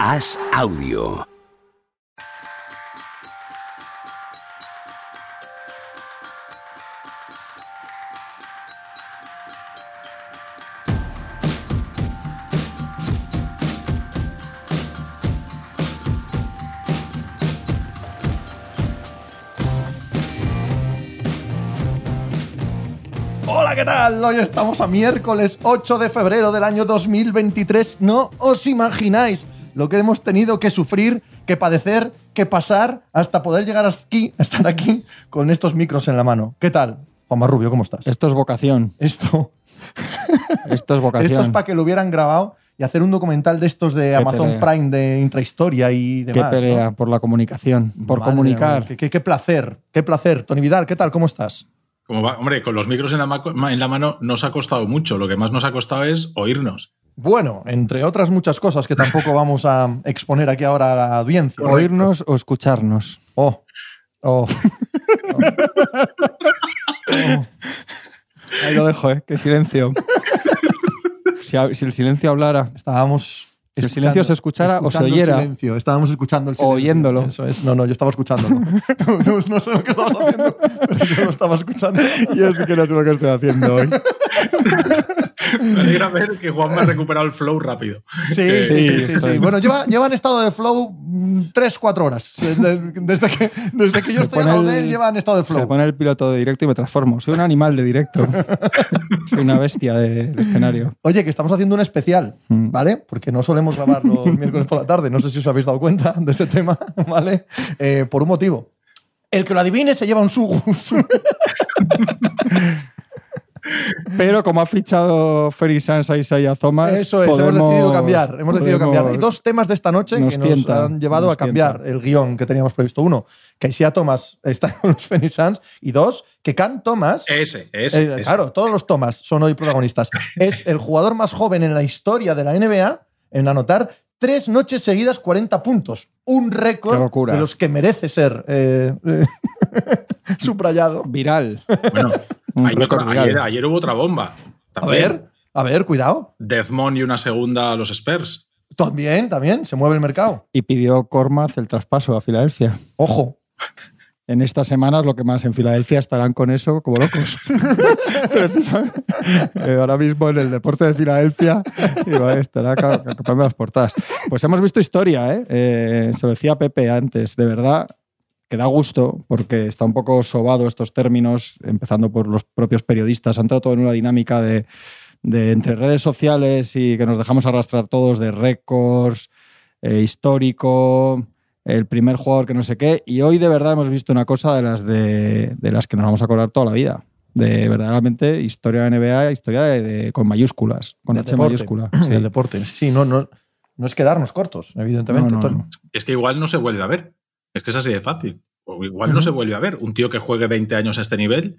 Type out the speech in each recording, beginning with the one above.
Haz audio. ¿qué tal? Hoy estamos a miércoles 8 de febrero del año 2023. No os imagináis lo que hemos tenido que sufrir, que padecer, que pasar hasta poder llegar hasta aquí, estar aquí con estos micros en la mano. ¿Qué tal? Juan Rubio, ¿cómo estás? Esto es vocación. Esto, Esto es vocación. esto es para que lo hubieran grabado y hacer un documental de estos de Amazon pelea. Prime de intrahistoria y Qué demás. ¿no? pelea por la comunicación, por Madre comunicar. mía, qué, qué- qué placer, qué placer. Tony Vidal, ¿qué tal? ¿Cómo estás? Como va- hombre, con los micros en la, en la mano nos ha costado mucho. Lo que más nos ha costado es oírnos. Bueno, entre otras muchas cosas que tampoco vamos a exponer aquí ahora a la audiencia. Oírnos o escucharnos. Oh. Oh. Ahí lo dejo, ¿eh? Qué silencio. si, el silencio hablara. Estábamos. Si el silencio se escuchara o se el oyera. silencio. Estábamos escuchando el silencio. Oyéndolo. Eso es. No, no, yo estaba escuchándolo. Tú- tú no sé lo que estabas haciendo, pero yo lo estaba escuchando. Yo sí que no sé lo que estoy haciendo hoy. Me alegra ver que Juan me ha recuperado el flow rápido. Sí, sí, sí. sí, sí, Bueno, lleva, lleva en estado de flow 3-4 horas. Desde, desde que, desde que yo Se estoy al de él, lleva en estado de Se flow. pone el piloto de directo y me transformo. Soy un animal de directo. Soy una bestia del escenario. Oye, que estamos haciendo un especial, Mm. ¿vale? Porque no solemos grabar los miércoles por la tarde. No sé si os habéis dado cuenta de ese tema, ¿vale? Eh, por un motivo. El que lo adivine se lleva un sugus. Pero como ha fichado Ferry Sanz a Isaiah Thomas. Eso es, hemos decidido cambiar. Hemos decidido podemos- cambiar. Hay dos temas de esta noche Nos que nos tienta, han llevado nos a cambiar tienta. el guion que teníamos previsto. Uno, que Isia Thomas está con los Phoenix Suns. Y dos, que Can Thomas. Ese, ese. eh, ese. claro, todos los Thomas son hoy protagonistas. es el jugador más joven en la historia de la NBA en anotar tres noches seguidas 40 puntos. Un récord de los que merece ser eh, eh, subrayado. Viral. Bueno, Ayer, ayer hubo otra bomba. A ver, a ver, cuidado. Desmond y una segunda a los Spurs. También, también, se mueve el mercado. Y pidió Cormaz el traspaso a Filadelfia. Ojo. En estas semanas, lo que más en Filadelfia estarán con eso como locos. Eh, Ahora mismo en el deporte de Filadelfia estará ca- ca- capando las portadas. Pues hemos visto historia, ¿eh? Eh, Se lo decía Pepe antes, de verdad que da gusto porque está un poco sobado estos términos, empezando por los propios periodistas. Han entrado todo en una dinámica de, de entre redes sociales y que nos dejamos arrastrar todos de récords, eh, histórico, el primer jugador que no sé qué. Y hoy de verdad hemos visto una cosa de las, de, de las que nos vamos a acordar toda la vida. De verdaderamente historia de NBA, historia de, de- con mayúsculas, con H deporte. mayúscula. Sí, el deporte. Sí, no, no, no es quedarnos cortos, evidentemente. No, no, Tony. no. Es que igual no se vuelve a ver. Es que es así de fácil. O igual no se vuelve a ver. Un tío que juegue 20 años a este nivel,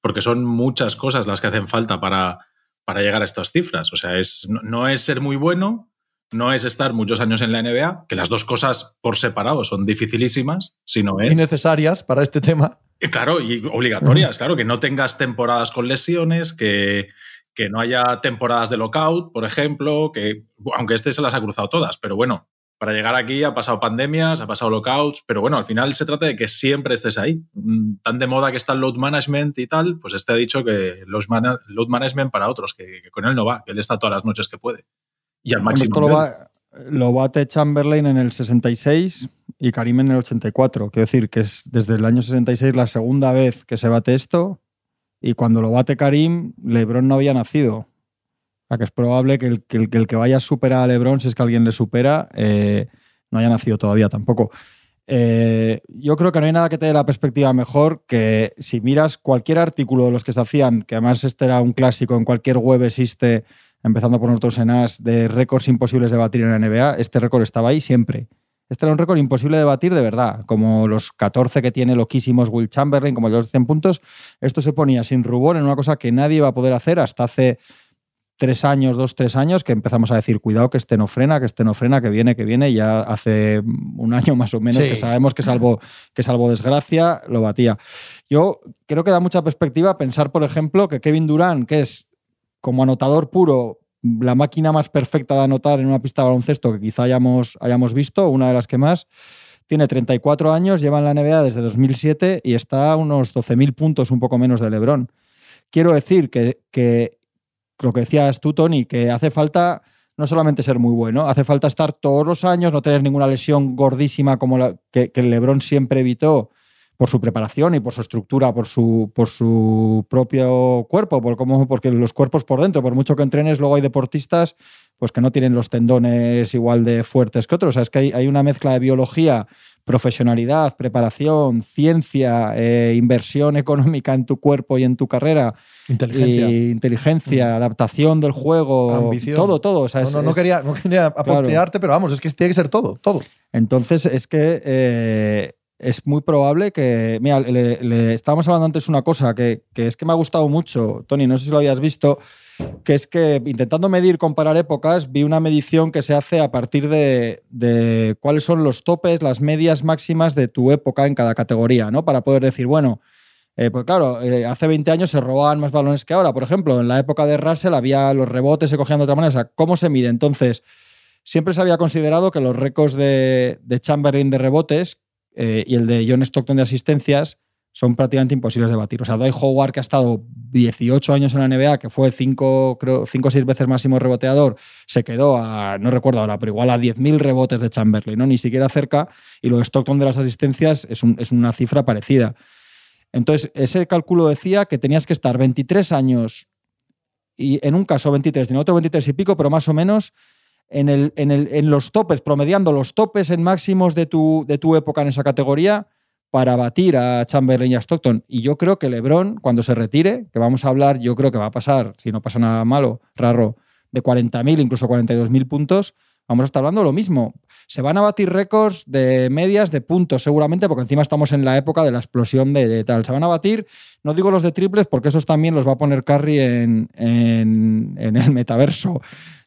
porque son muchas cosas las que hacen falta para, para llegar a estas cifras. O sea, es, no, no es ser muy bueno, no es estar muchos años en la NBA, que las dos cosas por separado son dificilísimas, sino es. Y necesarias para este tema. Eh, Claro, y obligatorias, claro, que no tengas temporadas con lesiones, que, que no haya temporadas de lockout, por ejemplo, que aunque este se las ha cruzado todas, pero bueno, para llegar aquí ha pasado pandemias, ha pasado lockouts, pero bueno, al final se trata de que siempre estés ahí. Mm, Tan de moda que está el load management y tal, pues este ha dicho que load, mana- load management para otros, que, que con él no va, que él está todas las noches que puede. Y al Bueno, máximo. esto lo, va- lo bate Chamberlain en el 66 y Karim en el 84. Quiero decir que es desde el año 66 la segunda vez que se bate esto y cuando lo bate Karim, LeBron no había nacido. Sea que es probable que el que, el, que el que vaya a superar a LeBron, si es que alguien le supera, eh, no haya nacido todavía tampoco. Eh, yo creo que no hay nada que te dé la perspectiva mejor que si miras cualquier artículo de los que se hacían, que además este era un clásico, en cualquier web existe, empezando por nosotros en AS, de récords imposibles de batir en la NBA, este récord estaba ahí siempre. Este era un récord imposible de batir de verdad, como los 14 que tiene loquísimos Will Chamberlain, como los 100 puntos. Esto se ponía sin rubor en una cosa que nadie iba a poder hacer hasta hace tres años, dos, tres años, que empezamos a decir, cuidado que este no frena, que este no frena, que viene, que viene, y ya hace un año más o menos Sí. que sabemos que salvo, que salvo desgracia, lo batía. Yo creo que da mucha perspectiva pensar, por ejemplo, que Kevin Durant, que es como anotador puro, la máquina más perfecta de anotar en una pista de baloncesto que quizá hayamos, hayamos visto, una de las que más. Tiene 34 años, lleva en la NBA desde 2007 y está a unos 12.000 puntos, un poco menos de LeBron. Quiero decir que, que lo que decías tú, Tony, que hace falta no solamente ser muy bueno, hace falta estar todos los años, no tener ninguna lesión gordísima como la que, que el LeBron siempre evitó por su preparación y por su estructura, por su, por su propio cuerpo, por cómo, porque los cuerpos por dentro, por mucho que entrenes, luego hay deportistas pues que no tienen los tendones igual de fuertes que otros. O sea, es que hay, hay una mezcla de biología, profesionalidad, preparación, ciencia, eh, inversión económica en tu cuerpo y en tu carrera, Inteligencia. y inteligencia, adaptación del juego, Ambición. todo, todo. O sea, no, es- no, no es- quería, no quería aportearte, pero vamos, es que tiene que ser todo, todo. Entonces, es que eh, es muy probable que. Mira, le, le- estábamos hablando antes una cosa que, que es que me ha gustado mucho, Tony, no sé si lo habías visto, que es que intentando medir, comparar épocas, vi una medición que se hace a partir de, cuáles son los topes, las medias máximas de tu época en cada categoría, ¿no? Para poder decir, bueno. eh, pues claro, eh, hace 20 años se robaban más balones que ahora. Por ejemplo, en la época de Russell había los rebotes, se cogían de otra manera. O sea, ¿cómo se mide? Entonces, siempre se había considerado que los récords de, de Chamberlain de rebotes eh, y el de John Stockton de asistencias son prácticamente imposibles de batir. O sea, Dwight Howard, que ha estado 18 años en la NBA, que fue 5 creo, cinco o 6 veces máximo reboteador, se quedó a, no recuerdo ahora, pero igual a 10.000 rebotes de Chamberlain, ¿no? ni siquiera cerca. Y lo de Stockton de las asistencias es, un- es una cifra parecida. Entonces, ese cálculo decía que tenías que estar 23 años y en un caso 23, en otro 23 y pico, pero más o menos en, los topes, promediando los topes en máximos de tu época en esa categoría para batir a Chamberlain y a Stockton. Y yo creo que LeBron, cuando se retire, que vamos a hablar, yo creo que va a pasar, si no pasa nada malo, raro, de 40.000, incluso 42.000 puntos, vamos a estar hablando lo mismo. Se van a batir récords de medias de puntos, seguramente, porque encima estamos en la época de la explosión de, de tal. Se van a batir, no digo los de triples, porque esos también los va a poner Curry en, en- en el metaverso.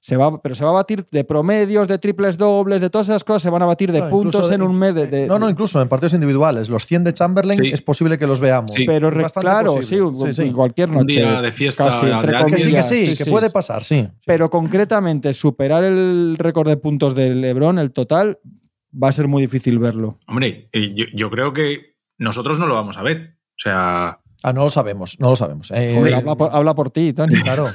Se va, pero se va a batir de promedios, de triples dobles, de todas esas cosas, se van a batir de No, puntos en de- un mes. de- de- No, no, incluso en partidos individuales. Los 100 de Chamberlain Sí. es posible que los veamos. Sí. pero claro, posible. sí, cualquier Un noche. día de fiesta casi, de entre alguien. Que sí, que comillas, sí, que puede pasar, sí. Pero concretamente, superar el récord de puntos del LeBron, el total, va a ser muy difícil verlo. Hombre, eh, yo, yo creo que nosotros no lo vamos a ver. O sea, Ah, no lo sabemos, no lo sabemos. Eh, Joder, eh, habla, por, habla por ti, Tony. Claro.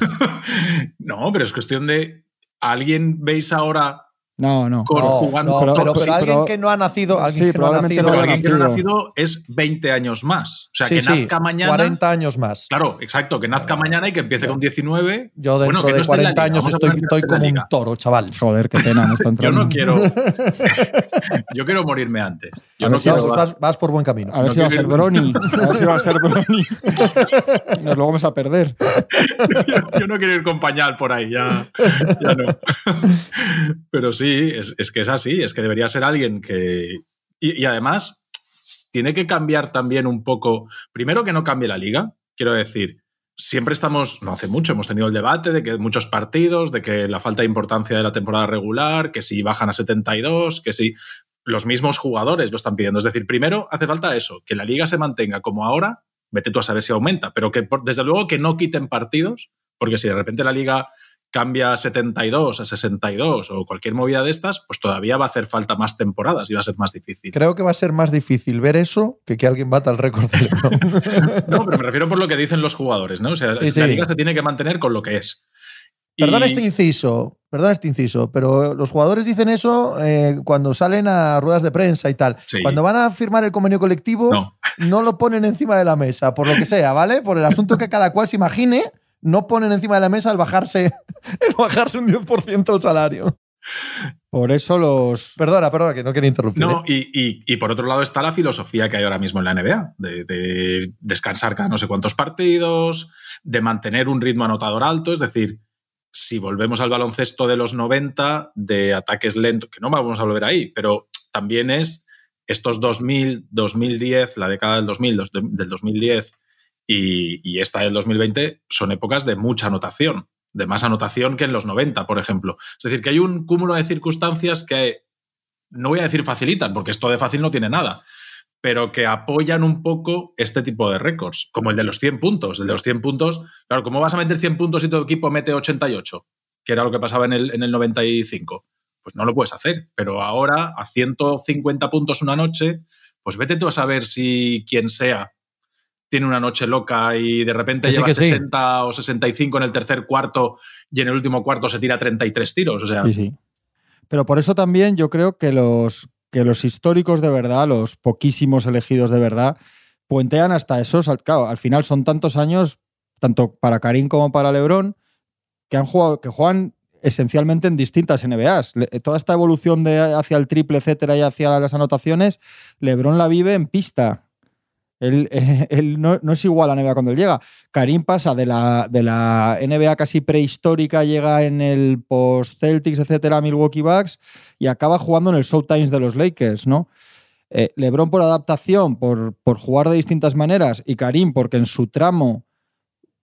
no, pero es cuestión de. ¿a ¿Alguien veis ahora No, no. con- No, jugando? no, pero- pero, alguien pero- que no ha nacido, alguien sí, que no ha nacido, no Pero haya alguien que no ha nacido. nacido es 20 años más. O sea, sí, que sí, nazca mañana. 40 años más. Claro, exacto, que nazca mañana y que empiece con 19. Yo dentro Bueno, que no de esté en la 40 liga, años estoy, no estoy como un toro, chaval. Joder, qué pena, me está Yo entrando. no quiero. yo quiero morirme antes. Yo A no ver si No, quiero. vas, vas por buen camino. A ver No si va a ser Brony. A ver si va a ser Brony. Nos lo vamos a perder. yo no quiero ir con pañal por ahí, ya, ya no. Pero sí, es, es que es así, es que debería ser alguien que... Y, y además, tiene que cambiar también un poco, primero que no cambie la liga, quiero decir, siempre estamos, no hace mucho, hemos tenido el debate de que muchos partidos, de que la falta de importancia de la temporada regular, que si bajan a 72, que si los mismos jugadores lo están pidiendo. Es decir, primero hace falta eso, que la liga se mantenga como ahora, vete tú a saber si aumenta, pero que desde luego que no quiten partidos, porque si de repente la liga cambia a 72, a 62 o cualquier movida de estas, pues todavía va a hacer falta más temporadas y va a ser más difícil. Creo que va a ser más difícil ver eso que que alguien bata el récord de. No, pero me refiero por lo que dicen los jugadores, ¿no? O sea, Sí, la sí. liga se tiene que mantener con lo que es. Y- Perdón este inciso, perdón este inciso, pero los jugadores dicen eso eh, cuando salen a ruedas de prensa y tal. Sí. Cuando van a firmar el convenio colectivo, No. no lo ponen encima de la mesa, por lo que sea, ¿vale? Por el asunto que cada cual se imagine, no ponen encima de la mesa el bajarse, el bajarse un 10% el salario. Por eso los. Perdona, perdona, que no quería interrumpir. No, ¿eh? y, y- y por otro lado está la filosofía que hay ahora mismo en la NBA, de, de descansar cada no sé cuántos partidos, de mantener un ritmo anotador alto, es decir, si volvemos al baloncesto de los 90, de ataques lentos, que no vamos a volver ahí, pero también es estos 2000, 2010, la década del 2000, dos- del 2010 y, y esta del 2020 son épocas de mucha anotación, de más anotación que en los 90, por ejemplo. Es decir, que hay un cúmulo de circunstancias que no voy a decir facilitan, porque esto de fácil no tiene nada, pero que apoyan un poco este tipo de récords, como el de los 100 puntos. El de los 100 puntos, claro, ¿cómo vas a meter 100 puntos si tu equipo mete 88? que era lo que pasaba en el, en el 95. Pues no lo puedes hacer. Pero ahora, a 150 puntos una noche, pues vete tú a saber si quien sea tiene una noche loca y de repente Que lleva que sí. 60 o 65 en el tercer cuarto y en el último cuarto se tira 33 tiros. O sea, Sí, sí. Pero por eso también yo creo que los, que los históricos de verdad, los poquísimos elegidos de verdad, puentean hasta esos. al- Claro, al final son tantos años, tanto para Karim como para Lebron, que han jugado, que juegan esencialmente en distintas NBAs. Le- Toda esta evolución de hacia el triple, etcétera, y hacia las anotaciones, Lebron la vive en pista. Él, no, es igual a la NBA cuando él llega. Karim pasa de la, de la NBA casi prehistórica, llega en el post-Celtics, etcétera, Milwaukee Bucks, y acaba jugando en el Showtimes de los Lakers, ¿no? Eh, LeBron por adaptación, por, por jugar de distintas maneras, y Karim porque en su tramo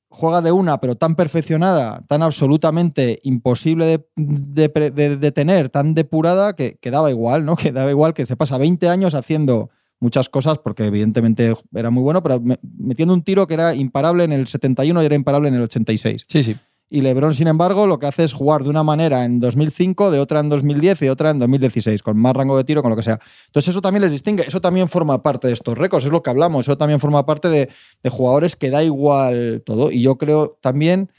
juega de una, pero tan perfeccionada, tan absolutamente imposible de- de tener, tan depurada, que, que daba igual, ¿no? Que daba igual que se pasa 20 años haciendo muchas cosas, porque evidentemente era muy bueno, pero me- metiendo un tiro que era imparable en el 71 y era imparable en el 86. Sí, sí. Y LeBron, sin embargo, lo que hace es jugar de una manera en 2005, de otra en 2010 y de otra en 2016, con más rango de tiro, con lo que sea. Entonces, eso también les distingue. Eso también forma parte de estos récords, es lo que hablamos. Eso también forma parte de, de jugadores que da igual todo. Y yo creo también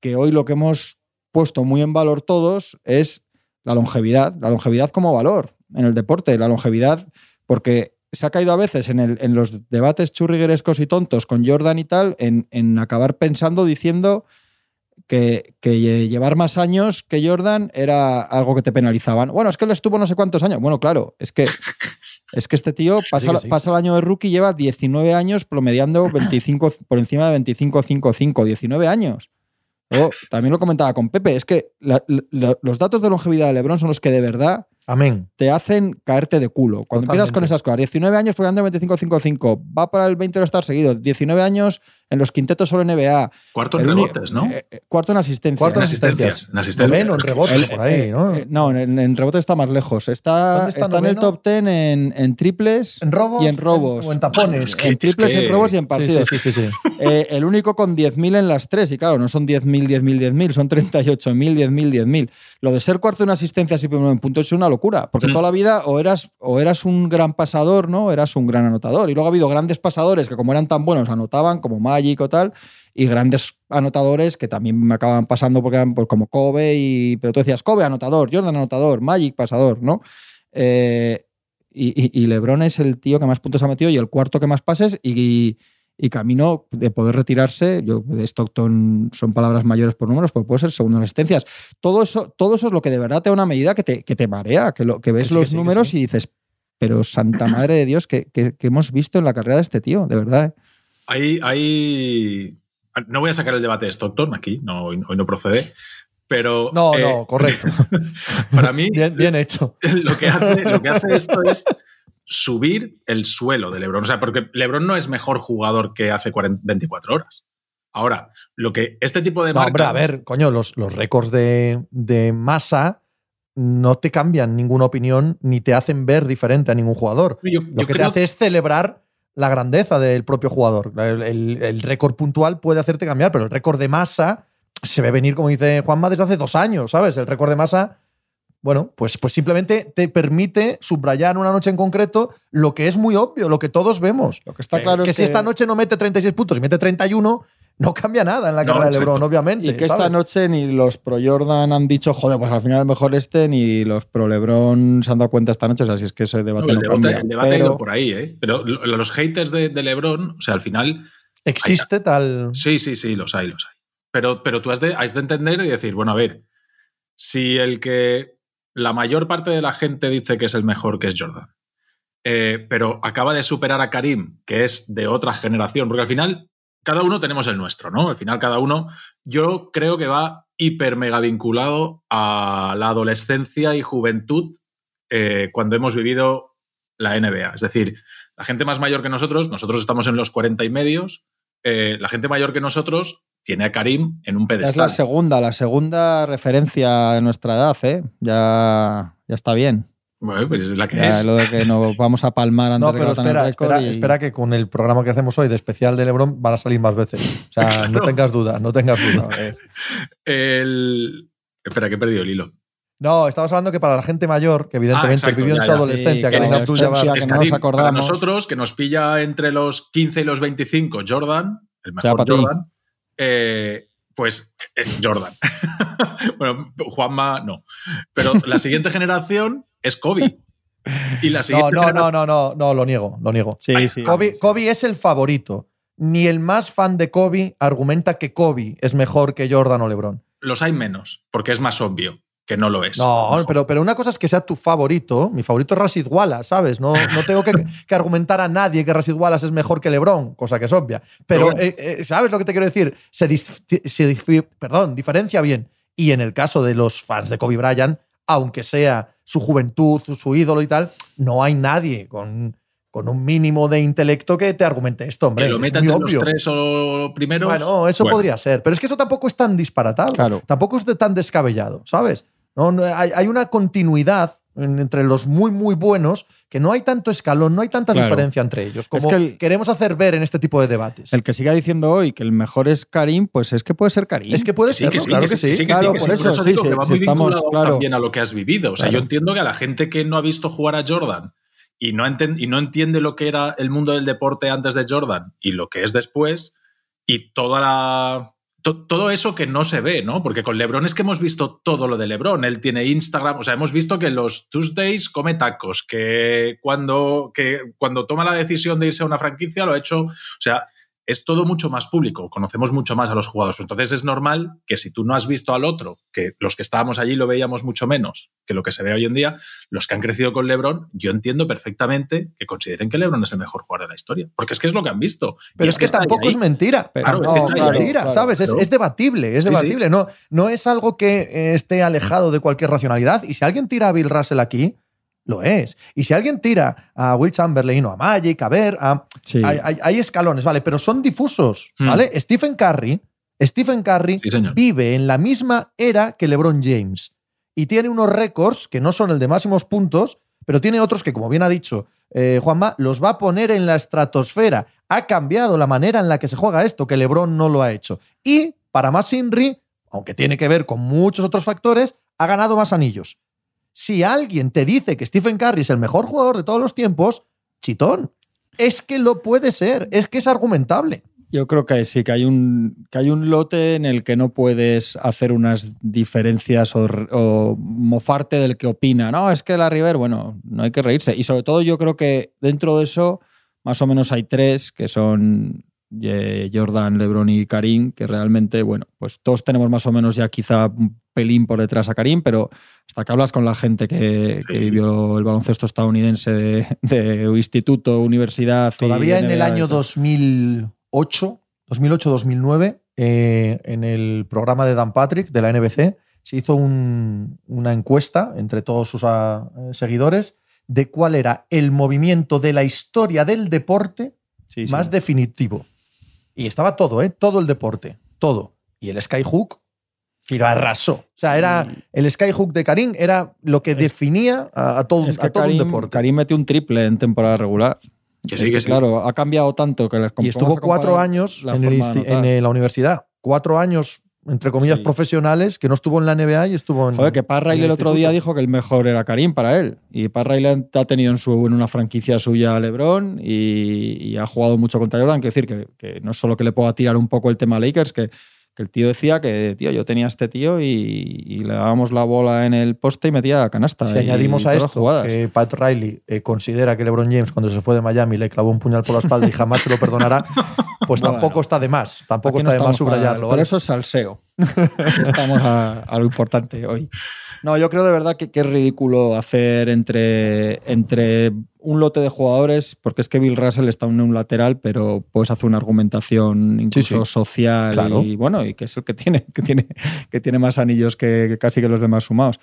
que hoy lo que hemos puesto muy en valor todos es la longevidad. La longevidad como valor en el deporte. La longevidad, porque se ha caído a veces en, el- en los debates churriguerescos y tontos con Jordan y tal, en, en acabar pensando, diciendo que, que lle- llevar más años que Jordan era algo que te penalizaban. Bueno, es que él estuvo no sé cuántos años. Bueno, claro, es que, es que este tío pasa, que sí. pasa el año de rookie y lleva 19 años promediando 25, por encima de 25-5-5. 19 años. Luego, también lo comentaba con Pepe, es que la- la- los datos de longevidad de LeBron son los que de verdad Amén. te hacen caerte de culo. Cuando empiezas con Totalmente. esas cosas, 19 años promediando 25-5-5, va para el 20 de estar seguido, 19 años en los quintetos solo NBA, cuarto en el rebotes, ¿no? eh, eh, cuarto en asistencia. Cuarto En en asistencias. En asistencias. Noveno en rebotes, El- por ahí, eh, ¿no? eh, no, en, en rebote está más lejos. Está, ¿Dónde está está, en el top 10 en, en triples ¿En robos? y en robos. ¿O en tapones? Es que- en triples, es que- en robos y en Sí, partidos. sí, sí, sí, sí. Eh, el único con 10.000 en las tres. Y claro, no son 10.000, 10.000, 10.000, son 38.000, 10.000, 10.000. Lo de ser cuarto en asistencias y primero en puntos es una locura. Porque Mm. toda la vida o eras, o eras un gran pasador, ¿no? O eras un gran anotador. Y luego ha habido grandes pasadores que, como eran tan buenos, anotaban, como Magic o tal. Y grandes anotadores que también me acaban pasando porque eran pues, como Kobe. Y, pero tú decías, Kobe anotador, Jordan anotador, Magic pasador, ¿no? Eh, y, y- y LeBron es el tío que más puntos ha metido y el cuarto que más pases y, y camino de poder retirarse. Yo, de Stockton son palabras mayores por números, pero puede ser segundo en asistencias. Todo eso, todo eso es lo que de verdad te da una medida que te, que te marea, que, lo, que ves Que sí, que los sí, números sí. y dices, pero santa madre de Dios, que, hemos visto en la carrera de este tío, de verdad. ¿eh? Hay, hay- No voy a sacar el debate de Stockton aquí, no, hoy, hoy no procede, pero No, eh, no, correcto. para mí Bien, bien hecho. lo, que hace, lo que hace esto es subir el suelo de LeBron. O sea, porque LeBron no es mejor jugador que hace 40 24 horas. Ahora, lo que este tipo de No, hombre, a ver, coño, los, los récords de, de masa no te cambian ninguna opinión ni te hacen ver diferente a ningún jugador. Yo- Lo que te hace es celebrar la grandeza del propio jugador. El, el- el récord puntual puede hacerte cambiar, pero el récord de masa se ve venir, como dice Juanma, desde hace dos años, ¿sabes? El récord de masa, bueno, pues, pues simplemente te permite subrayar una noche en concreto lo que es muy obvio, lo que todos vemos. Lo que está Eh, claro que es si esta noche no mete 36 puntos y mete 31, no cambia nada en la No, carrera de. LeBron, obviamente. Y que esta noche ni los pro Jordan han dicho, joder, pues al final el mejor este, ni los pro Lebron se han dado cuenta esta noche. O sea, si es que ese no, debate el no, debate, cambia. el debate ha Pero- ido por ahí, ¿eh? Pero lo- los haters de, de LeBron, o sea, al final Existe tal. Sí, sí, sí, los hay, los hay. Pero, pero tú has de, has de entender y decir, bueno, a ver, si el que la mayor parte de la gente dice que es el mejor, que es Jordan, eh, pero acaba de superar a Karim, que es de otra generación, porque al final cada uno tenemos el nuestro, ¿no? Al final cada uno, yo creo que va hiper mega vinculado a la adolescencia y juventud eh, cuando hemos vivido la NBA. Es decir, la gente más mayor que nosotros, nosotros estamos en los 40 y medios, eh, la gente mayor que nosotros tiene a Karim en un Ya es pedestal. la segunda, la segunda referencia de nuestra edad, ¿eh? Ya, ya está bien. Bueno, pues es la que Ya es. lo de que nos vamos a palmar antes No, de que pero espera, y- espera que con el programa que hacemos hoy de especial de LeBron van a salir más veces. O sea, no tengas duda, no tengas duda. El- Espera, que he perdido el hilo. No, estamos hablando que para la gente mayor, que evidentemente exacto, vivió en su ya. adolescencia, Sí, que tuya va- experiencia que no nos acordamos. Para nosotros, que nos pilla entre los 15 y los 25, Jordan, el mejor. Jordan, eh, pues eh, Jordan. bueno, Juanma no. Pero la siguiente generación es Kobe. Y la No, siguiente no, generación- no, no, no, no, lo niego, lo niego. Sí, sí. Kobe, sí. Kobe es el favorito. Ni el más fan de Kobe argumenta que Kobe es mejor que Jordan o LeBron. Los hay menos, porque es más obvio que no lo es. No, pero, pero una cosa es que sea tu favorito. Mi favorito es Rashid Wallace, ¿sabes? No, no tengo que, que argumentar a nadie que Rashid Wallace es mejor que LeBron, cosa que es obvia. Pero, Pero bueno. eh, eh, ¿sabes lo que te quiero decir? Se, dis- se perdón, diferencia bien. Y en el caso de los fans de Kobe Bryant, aunque sea su juventud, su, su ídolo y tal, no hay nadie con, con un mínimo de intelecto que te argumente esto, hombre. que lo es meta muy entre obvio. los tres o primeros. Bueno, eso bueno. podría ser. Pero es que eso tampoco es tan disparatado. Claro. Tampoco es de tan descabellado, ¿sabes? No, no, hay, hay una continuidad en- entre los muy, muy buenos que no hay tanto escalón, no hay tanta Claro. diferencia entre ellos como que el- queremos hacer ver en este tipo de debates. El que siga diciendo hoy que el mejor es Karim, pues es que puede ser Karim. es que puede Sí, ser, que sí, claro que, sí. que claro, que por eso, sí, sí, que va sí, muy estamos, claro. también a lo que has vivido. O sea, Claro. yo entiendo que a la gente que no ha visto jugar a Jordan y no, entiende lo que era el mundo del deporte antes de Jordan y lo que es después, y toda la. to- todo eso que no se ve, ¿no? Porque con LeBron es que hemos visto todo lo de LeBron. Él tiene Instagram, o sea, hemos visto que los Tuesdays come tacos, que cuando, que cuando toma la decisión de irse a una franquicia lo ha hecho. O sea, es todo mucho más público, conocemos mucho más a los jugadores. Entonces es normal que si tú no has visto al otro, que los que estábamos allí lo veíamos mucho menos que lo que se ve hoy en día, los que han crecido con LeBron, yo entiendo perfectamente que consideren que LeBron es el mejor jugador de la historia, porque es que es lo que han visto. Pero es que tampoco es mentira. Pero- Claro, es no, que es está ahí, mentira, claro, ¿sabes? Es, es debatible, es Sí, sí. debatible. No, no es algo que eh, esté alejado de cualquier racionalidad. Y si alguien tira a Bill Russell aquí, lo es. Y si alguien tira a Will Chamberlain o a Magic, a ver, a, Sí. hay, hay- hay escalones, ¿vale? Pero son difusos, Hmm. ¿vale? Stephen Curry, Stephen Curry Sí, vive en la misma era que LeBron James y tiene unos récords que no son el de máximos puntos, pero tiene otros que, como bien ha dicho eh, Juanma, los va a poner en la estratosfera. Ha cambiado la manera en la que se juega esto, que LeBron no lo ha hecho. Y, para más Inri, aunque tiene que ver con muchos otros factores, ha ganado más anillos. Si alguien te dice que Stephen Curry es el mejor jugador de todos los tiempos, chitón. Es que lo puede ser, es que es argumentable. Yo creo que sí, que hay un, que hay un lote en el que no puedes hacer unas diferencias o, mofarte del que opina. No, es que la River, bueno, no hay que reírse. Y sobre todo yo creo que dentro de eso, más o menos hay tres, que son eh, Jordan, Lebron y Karim, que realmente, bueno, pues todos tenemos más o menos ya quizá un pelín por detrás a Karim, pero hasta que hablas con la gente que, vivió el baloncesto estadounidense de, de instituto, universidad. Todavía en el año tal. 2008, 2008-2009, eh, en el programa de Dan Patrick de la NBC, se hizo un- una encuesta entre todos sus ah, eh, seguidores de cuál era el movimiento de la historia del deporte Sí, sí. más definitivo. Y estaba todo, ¿eh? Todo el deporte, todo. Y el Skyhook y lo arrasó. O sea, era el Skyhook de Karim era lo que definía a, a todo, Es que a todo Karim, un deporte. Karim metió un triple en temporada regular. Que Es sí, que, que sí. claro, ha cambiado tanto que les y estuvo cuatro años en, el en la universidad. Cuatro años, entre comillas, Sí. profesionales, que no estuvo en la NBA y estuvo en. Joder, que Pat Riley el otro día dijo que el mejor era Karim para él. Y Pat Riley ha tenido en, su, en una franquicia suya a LeBron y, y ha jugado mucho contra Jordan. Quiero decir que, que no es solo que le pueda tirar un poco el tema a Lakers, que, que el tío decía que, tío, yo tenía a este tío y, y le dábamos la bola en el poste y metía canasta. Si y- añadimos a esto jugadas. que Pat Riley eh, considera que LeBron James, cuando se fue de Miami, le clavó un puñal por la espalda y jamás se lo perdonará, pues Bueno. tampoco está de más. Tampoco no está de más para- subrayarlo. Por ¿vale? eso es salseo. estamos a, a lo importante hoy. No, yo creo de verdad que, que es ridículo hacer entre, entre un lote de jugadores, porque es que Bill Russell está en un lateral, pero puedes hacer una argumentación incluso sí. social Claro. y bueno, y que es el que tiene, que tiene, que tiene más anillos que, que casi que los demás sumados.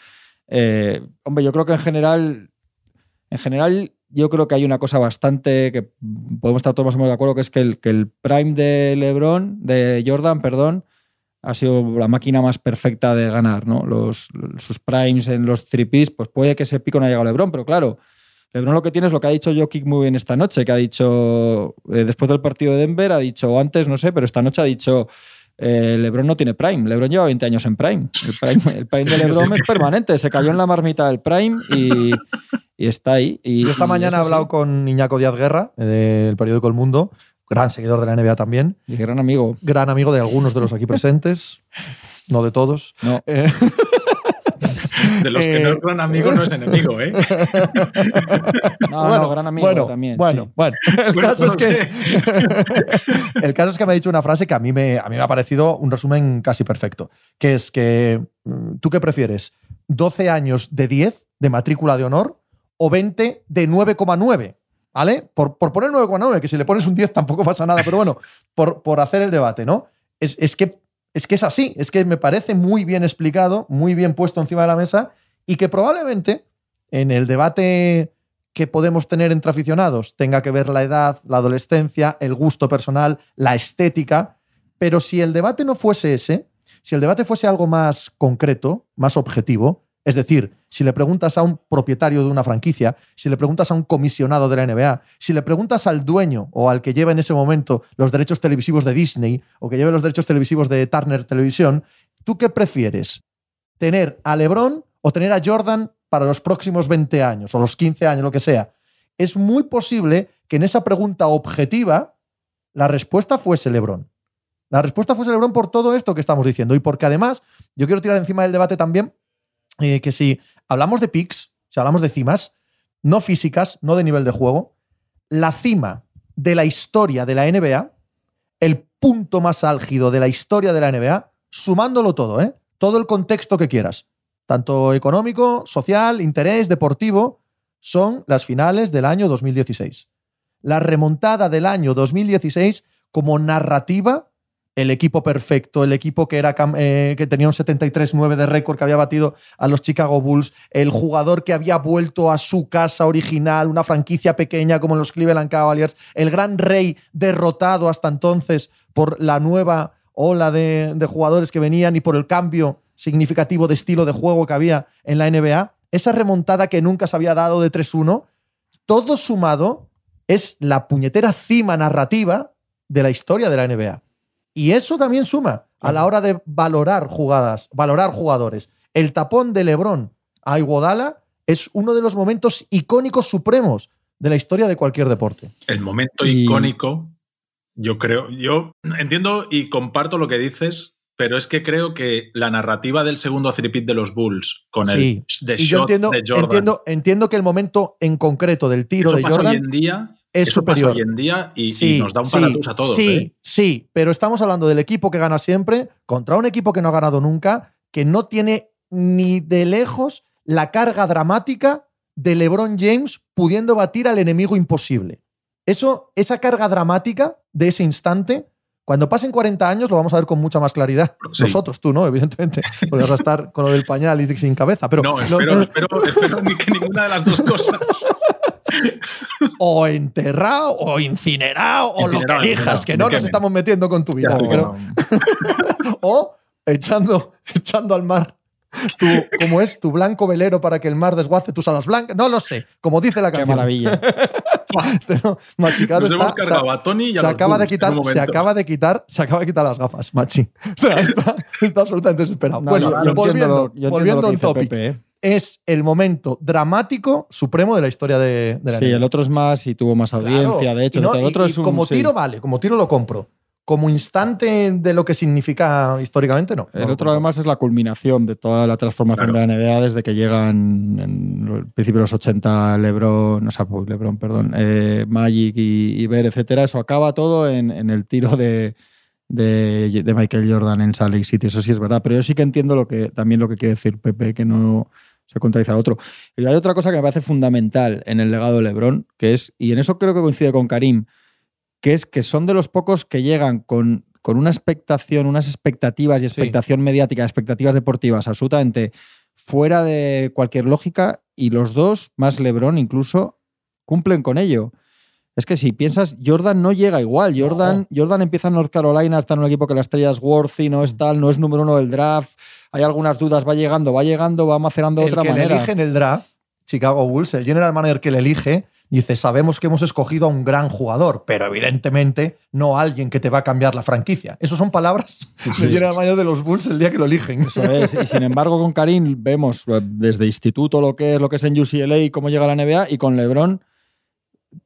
Eh, hombre, yo creo que en general, en general, yo creo que hay una cosa bastante que podemos estar todos más o menos de acuerdo, que es que el, que el prime de LeBron, de Jordan, perdón, ha sido la máquina más perfecta de ganar, ¿no? Los, sus primes en los tripis, pues puede que ese pico no haya llegado a LeBron, pero claro, LeBron lo que tiene es lo que ha dicho Jokic muy bien esta noche, que ha dicho, eh, después del partido de Denver, ha dicho, o antes, no sé, pero esta noche ha dicho, eh, LeBron no tiene Prime. LeBron lleva 20 años en Prime. El Prime, el prime de LeBron es permanente. Se cayó en la marmita del Prime y, y está ahí. Y, Yo esta y mañana he hablado con Iñaco Díaz Guerra, eh, del periódico El Mundo, gran seguidor de la NBA también, Y gran amigo. gran amigo de algunos de los aquí presentes, no de todos. No. Eh, De los que no es gran amigo, no es enemigo, ¿eh? No, bueno, no, gran amigo bueno, también. Bueno, sí. bueno. El, Bueno, caso no es que, el caso es que me ha dicho una frase que a mí, me, a mí me ha parecido un resumen casi perfecto, que es que mm, tú qué prefieres, 12 años de 10 de matrícula de honor o 20 de 9,9. ¿Vale? Por, por poner 9,9, que si le pones un 10 tampoco pasa nada, pero bueno, por, por hacer el debate, ¿no? Es, es que, es que es así, es que me parece muy bien explicado, muy bien puesto encima de la mesa y que probablemente en el debate que podemos tener entre aficionados tenga que ver la edad, la adolescencia, el gusto personal, la estética, pero si el debate no fuese ese, si el debate fuese algo más concreto, más objetivo, es decir, si le preguntas a un propietario de una franquicia, si le preguntas a un comisionado de la NBA, si le preguntas al dueño o al que lleva en ese momento los derechos televisivos de Disney o que lleve los derechos televisivos de Turner Televisión, ¿tú qué prefieres? ¿Tener a LeBron o tener a Jordan para los próximos 20 años o los 15 años, lo que sea? Es muy posible que en esa pregunta objetiva la respuesta fuese LeBron. La respuesta fuese LeBron por todo esto que estamos diciendo y porque además yo quiero tirar encima del debate también eh, que si hablamos de picks, si hablamos de cimas, no físicas, no de nivel de juego, la cima de la historia de la NBA, el punto más álgido de la historia de la NBA, sumándolo todo, ¿eh? todo el contexto que quieras, tanto económico, social, interés, deportivo, son las finales del año 2016. La remontada del año 2016 como narrativa el equipo perfecto, el equipo que, era, eh, que tenía un 73-9 de récord, que había batido a los Chicago Bulls, el jugador que había vuelto a su casa original, una franquicia pequeña como los Cleveland Cavaliers, el gran rey derrotado hasta entonces por la nueva ola de, de jugadores que venían y por el cambio significativo de estilo de juego que había en la NBA, esa remontada que nunca se había dado de 3-1, todo sumado es la puñetera cima narrativa de la historia de la NBA. Y eso también suma a la hora de valorar jugadas, valorar jugadores. El tapón de LeBron a Iguodala es uno de los momentos icónicos supremos de la historia de cualquier deporte. El momento Y- icónico, yo creo, yo entiendo y comparto lo que dices, pero es que creo que la narrativa del segundo tripit de los Bulls con el de yo entiendo, de Jordan, entiendo, entiendo que el momento en concreto del tiro eso de pasa Jordan hoy en día, es eso pasa superior. hoy en día y, y Sí, nos da un sí, paratús a todos. Sí, ¿eh? sí, pero estamos hablando del equipo que gana siempre contra un equipo que no ha ganado nunca, que no tiene ni de lejos la carga dramática de LeBron James pudiendo batir al enemigo imposible. Eso, esa carga dramática de ese instante, cuando pasen 40 años lo vamos a ver con mucha más claridad. Sí. Nosotros, tú, ¿no? Evidentemente, porque vas a estar con lo del pañal y sin cabeza. Pero no, lo- espero, que ninguna de las dos cosas. o enterrado, o incinerado, o lo que elijas, que no nos estamos metiendo con tu vida. Pero- o echando, echando al mar tu, como es tu blanco velero para que el mar desguace tus alas blancas. No lo sé, como dice la Qué canción. maravilla. Pero Machicado Nos hemos está, cargado se, a Tony y a se los acaba de quitar, se acaba de quitar, se acaba de quitar las gafas, Machi. O sea, está, está absolutamente desesperado. No, bueno, yo- yo entiendo volviendo, lo- volviendo a un topic. Pepe, ¿eh? Es el momento dramático supremo de la historia de, de la Sí, NBA. el otro es más y tuvo más audiencia, Claro. de hecho. Y no- el otro y es un, como sí. tiro vale, como tiro lo compro. Como instante de lo que significa históricamente, no. El otro además es la culminación de toda la transformación Claro. de la NBA desde que llegan en el principio de los 80 LeBron, o sea, pues, LeBron, perdón, eh, Magic y, y Ver, etcétera. Eso acaba todo en, en el tiro de, de, de Michael Jordan en Salt Lake City. Eso sí es verdad. Pero yo sí que entiendo lo que, también lo que quiere decir Pepe, que no se contradice al otro. Y hay otra cosa que me parece fundamental en el legado de LeBron, que es, y en eso creo que coincide con Karim, que es que son de los pocos que llegan con, con una expectación, unas expectativas y Sí. expectación mediática, expectativas deportivas absolutamente fuera de cualquier lógica y los dos, más LeBron incluso, cumplen con ello. Es que si piensas, Jordan no llega igual. Jordan, Jordan empieza en North Carolina, está en un equipo que la estrella es worthy, no es tal, no es número uno del draft. Hay algunas dudas, va llegando, va llegando, va macerando de el otra que le manera. elige en el draft, Chicago Bulls, el general manager que le elige, Dice, sabemos que hemos escogido a un gran jugador, pero evidentemente no a alguien que te va a cambiar la franquicia. Esas son palabras que vienen al baño de los Bulls el día que lo eligen. Eso es. Y sin embargo, con Karim vemos eh, desde instituto lo que es lo que es en UCLA y cómo llega a la NBA, y con LeBron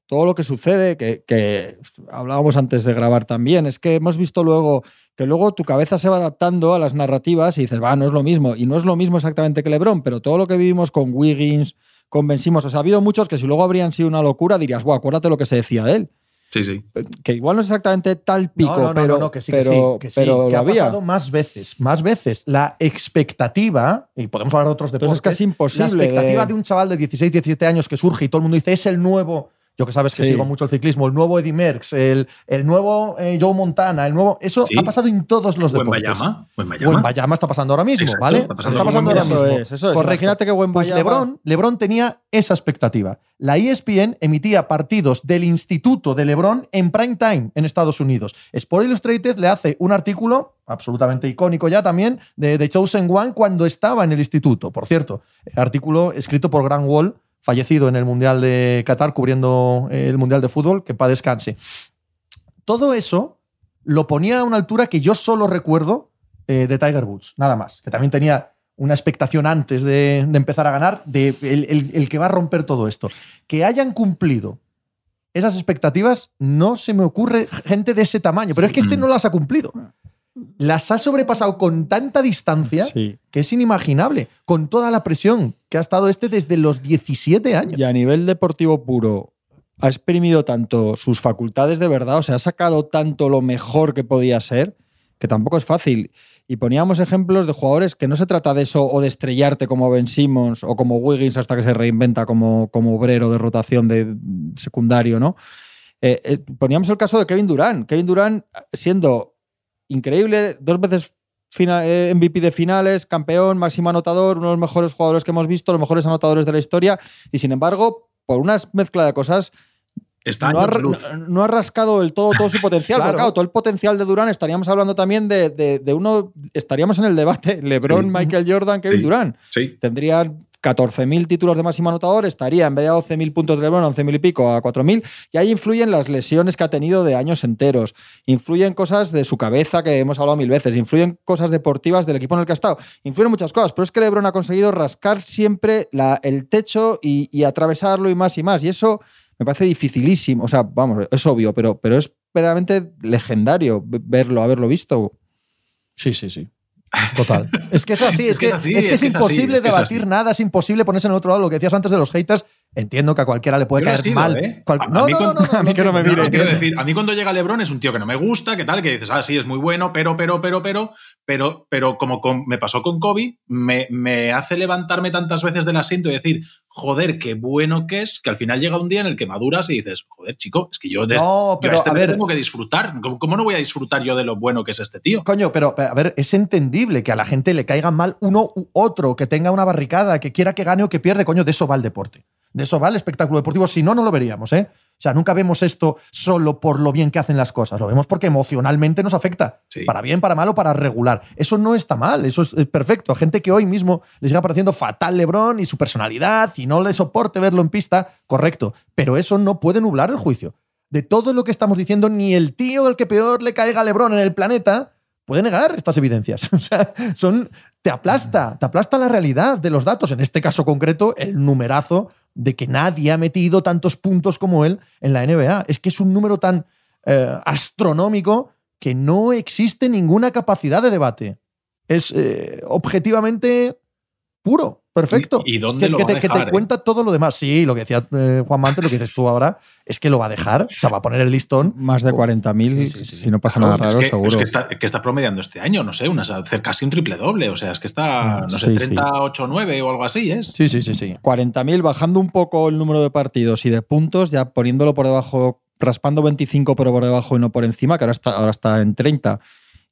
todo lo que sucede, que, que hablábamos antes de grabar también, es que hemos visto luego que luego tu cabeza se va adaptando a las narrativas y dices, va, no es lo mismo. Y no es lo mismo exactamente que LeBron, pero todo lo que vivimos con Wiggins, con Ben Simmons, o sea, ha habido muchos que si luego habrían sido una locura dirías, wow, acuérdate lo que se decía de él. Sí, sí. Que igual no es exactamente tal pico, No, no, no, pero, no, que sí, pero, que sí, que sí, pero que lo ha había. pasado más veces, más veces. La expectativa, y podemos hablar de otros Entonces deportes, es casi imposible La expectativa de- de... un chaval de 16, 17 años que surge y todo el mundo dice, es el nuevo, yo que sabes que Sí. sigo mucho el ciclismo, el nuevo Eddie Merckx, el, el nuevo eh, Joe Montana, el nuevo... Eso Sí. ha pasado en todos los Buen deportes. Bayama. Buen Bayama. en Bayama está pasando ahora mismo, Exacto, ¿vale? está pasando está pasando con ahora mismo. es, eso es. Correcto. Imagínate qué buen Pues Bayama. LeBron, LeBron tenía esa expectativa. La ESPN emitía partidos del instituto de LeBron en prime time en Estados Unidos. Sport Illustrated le hace un artículo absolutamente icónico ya también de, de Chosen One cuando estaba en el instituto. Por cierto, artículo escrito por Grant Wall, fallecido en el Mundial de Qatar cubriendo eh, el Mundial de Fútbol, que para descanse. Todo eso lo ponía a una altura que yo solo recuerdo eh, de Tiger Woods, nada más. Que también tenía una expectación antes de, de empezar a ganar, de el, el- el que va a romper todo esto. Que hayan cumplido esas expectativas, no se me ocurre gente de ese tamaño. Pero es que este Mm. no las ha cumplido. Las ha sobrepasado con tanta distancia Sí. que es inimaginable, con toda la presión que ha estado este desde los 17 años. Y a nivel deportivo puro, ha exprimido tanto sus facultades de verdad, o sea, ha sacado tanto lo mejor que podía ser, que tampoco es fácil. Y poníamos ejemplos de jugadores que no se trata de eso o de estrellarte como Ben Simmons o como Wiggins hasta que se reinventa como, como obrero de rotación de secundario, ¿no? Eh, eh, poníamos el caso de Kevin Durant. Kevin Durant siendo increíble, dos veces fina- eh, MVP de finales, campeón, máximo anotador, uno de los mejores jugadores que hemos visto, los mejores anotadores de la historia, y sin embargo, por una mezcla de cosas, Está no ha, no- no rascado del todo todo su potencial. Claro. Porque, claro, todo el potencial de Durán estaríamos hablando también de, de- de uno, estaríamos en el debate, LeBron, Sí. Michael Jordan, Kevin Sí. Durán. Sí. Tendrían 14.000 títulos de máximo anotador, estaría en vez de a 12.000 puntos de LeBron, 11.000 y pico a 4.000. Y ahí influyen las lesiones que ha tenido de años enteros. Influyen cosas de su cabeza que hemos hablado mil veces. Influyen cosas deportivas del equipo en el que ha estado. Influyen muchas cosas. Pero es que LeBron ha conseguido rascar siempre la- el techo y, y atravesarlo y más y más. Y eso me parece dificilísimo. O sea, vamos, es obvio, pero, pero es verdaderamente legendario verlo, haberlo visto. Sí, sí, sí. Total. Es que es así, es, que es así, es, que es es que es así, imposible es debatir nada, es imposible ponerse en el otro lado. Lo que decías antes de los haters, entiendo que a cualquiera le puede Yo caer sido, mal. ¿eh? Cual- A- a no, mí no, no, cuando- no, no, a mí que no me quiero decir, a mí cuando llega LeBron es un tío que no me gusta, que tal, que dices, ah, sí, es muy bueno, pero, pero, pero, pero, pero, pero como con- me pasó con Kobe, me, me hace levantarme tantas veces del asiento y decir, joder, qué bueno que es, que al final llega un día en el que maduras y dices, joder, chico, es que yo de No, yo pero, este a ver- tengo que disfrutar. ¿Cómo, cómo no voy a disfrutar yo de lo bueno que es este tío? Coño, pero a ver, es entendible que a la gente le caiga mal uno u otro, que tenga una barricada, que quiera que gane o que pierde. Coño, de eso va el deporte. De eso va el espectáculo deportivo. Si no, no lo veríamos, ¿eh? O sea, nunca vemos esto solo por lo bien que hacen las cosas. Lo vemos porque emocionalmente nos afecta. Sí. Para bien, para mal o para regular. Eso no está mal, eso es perfecto. A gente que hoy mismo les siga pareciendo fatal LeBron y su personalidad y no le soporte verlo en pista, correcto. Pero eso no puede nublar el juicio. De todo lo que estamos diciendo, ni el tío el que peor le caiga a LeBron en el planeta puede negar estas evidencias. O sea, son. Te aplasta, te aplasta la realidad de los datos. En este caso concreto, el numerazo de que nadie ha metido tantos puntos como él en la NBA. Es que es un número tan eh, astronómico que no existe ninguna capacidad de debate. Es eh, objetivamente puro, perfecto. ¿Y- y dónde que, lo que va te, a que te dejar, eh? cuenta todo lo demás. Sí, lo que decía eh, Juan Mante, lo que dices tú ahora, es que lo va a dejar, o sea, va a poner el listón. Más de 40.000, Sí, sí, sí, si no pasa nada raro, es que, seguro. Es que está, que está promediando este año, no sé, unas, hacer casi un triple doble. O sea, es que está, no sé, Sí, sí. 38 9 o algo así, ¿es? Sí, sí, sí, sí. 40.000, bajando un poco el número de partidos y de puntos, ya poniéndolo por debajo, raspando 25 pero por debajo y no por encima, que ahora está, ahora está en 30,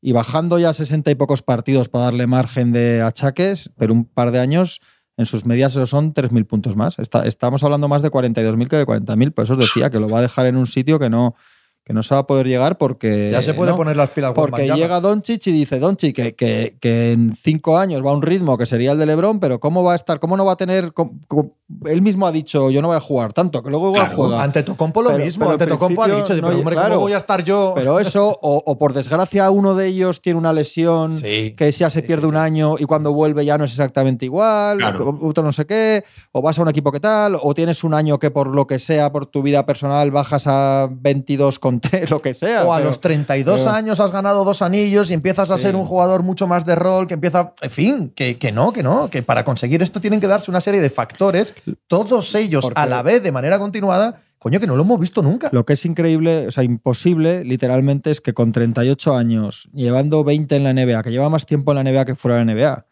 y bajando ya 60 y pocos partidos para darle margen de achaques, pero un par de años en sus medias son 3.000 puntos más. Está- estamos hablando más de 42.000 que de 40.000, por eso os decía que lo va a dejar en un sitio que no, que no se va a poder llegar porque... Ya se puede ¿no? poner las pilas. Porque Wembanyama. llega Doncic y dice Doncic que, que, que en cinco años va a un ritmo que sería el de LeBron, pero ¿cómo va a estar? ¿Cómo no va a tener? cómo- cómo- él mismo ha dicho, yo no voy a jugar tanto, que luego igual Claro, juega. Ante Tocompo lo Pero- mismo. pero Ante Tocompo ha dicho, no pero hay- hombre, claro. ¿cómo voy a estar yo? Pero eso, o, o por desgracia uno de ellos tiene una lesión Sí. que ya se Sí, pierde sí, un sí. año y cuando vuelve ya no es exactamente igual, Claro. o- otro no sé qué, o vas a un equipo que tal, o tienes un año que por lo que sea, por tu vida personal, bajas a 22 con Lo que sea. O a pero- los 32 pero- años has ganado dos anillos y empiezas a Sí. ser un jugador mucho más de rol, que empieza. En fin, que, que no, que no, que para conseguir esto tienen que darse una serie de factores, todos ellos Porque- a la vez, de manera continuada. Coño, que no lo hemos visto nunca. Lo que es increíble, o sea, imposible, literalmente, es que con 38 años, llevando 20 en la NBA, que lleva más tiempo en la NBA que fuera de la NBA,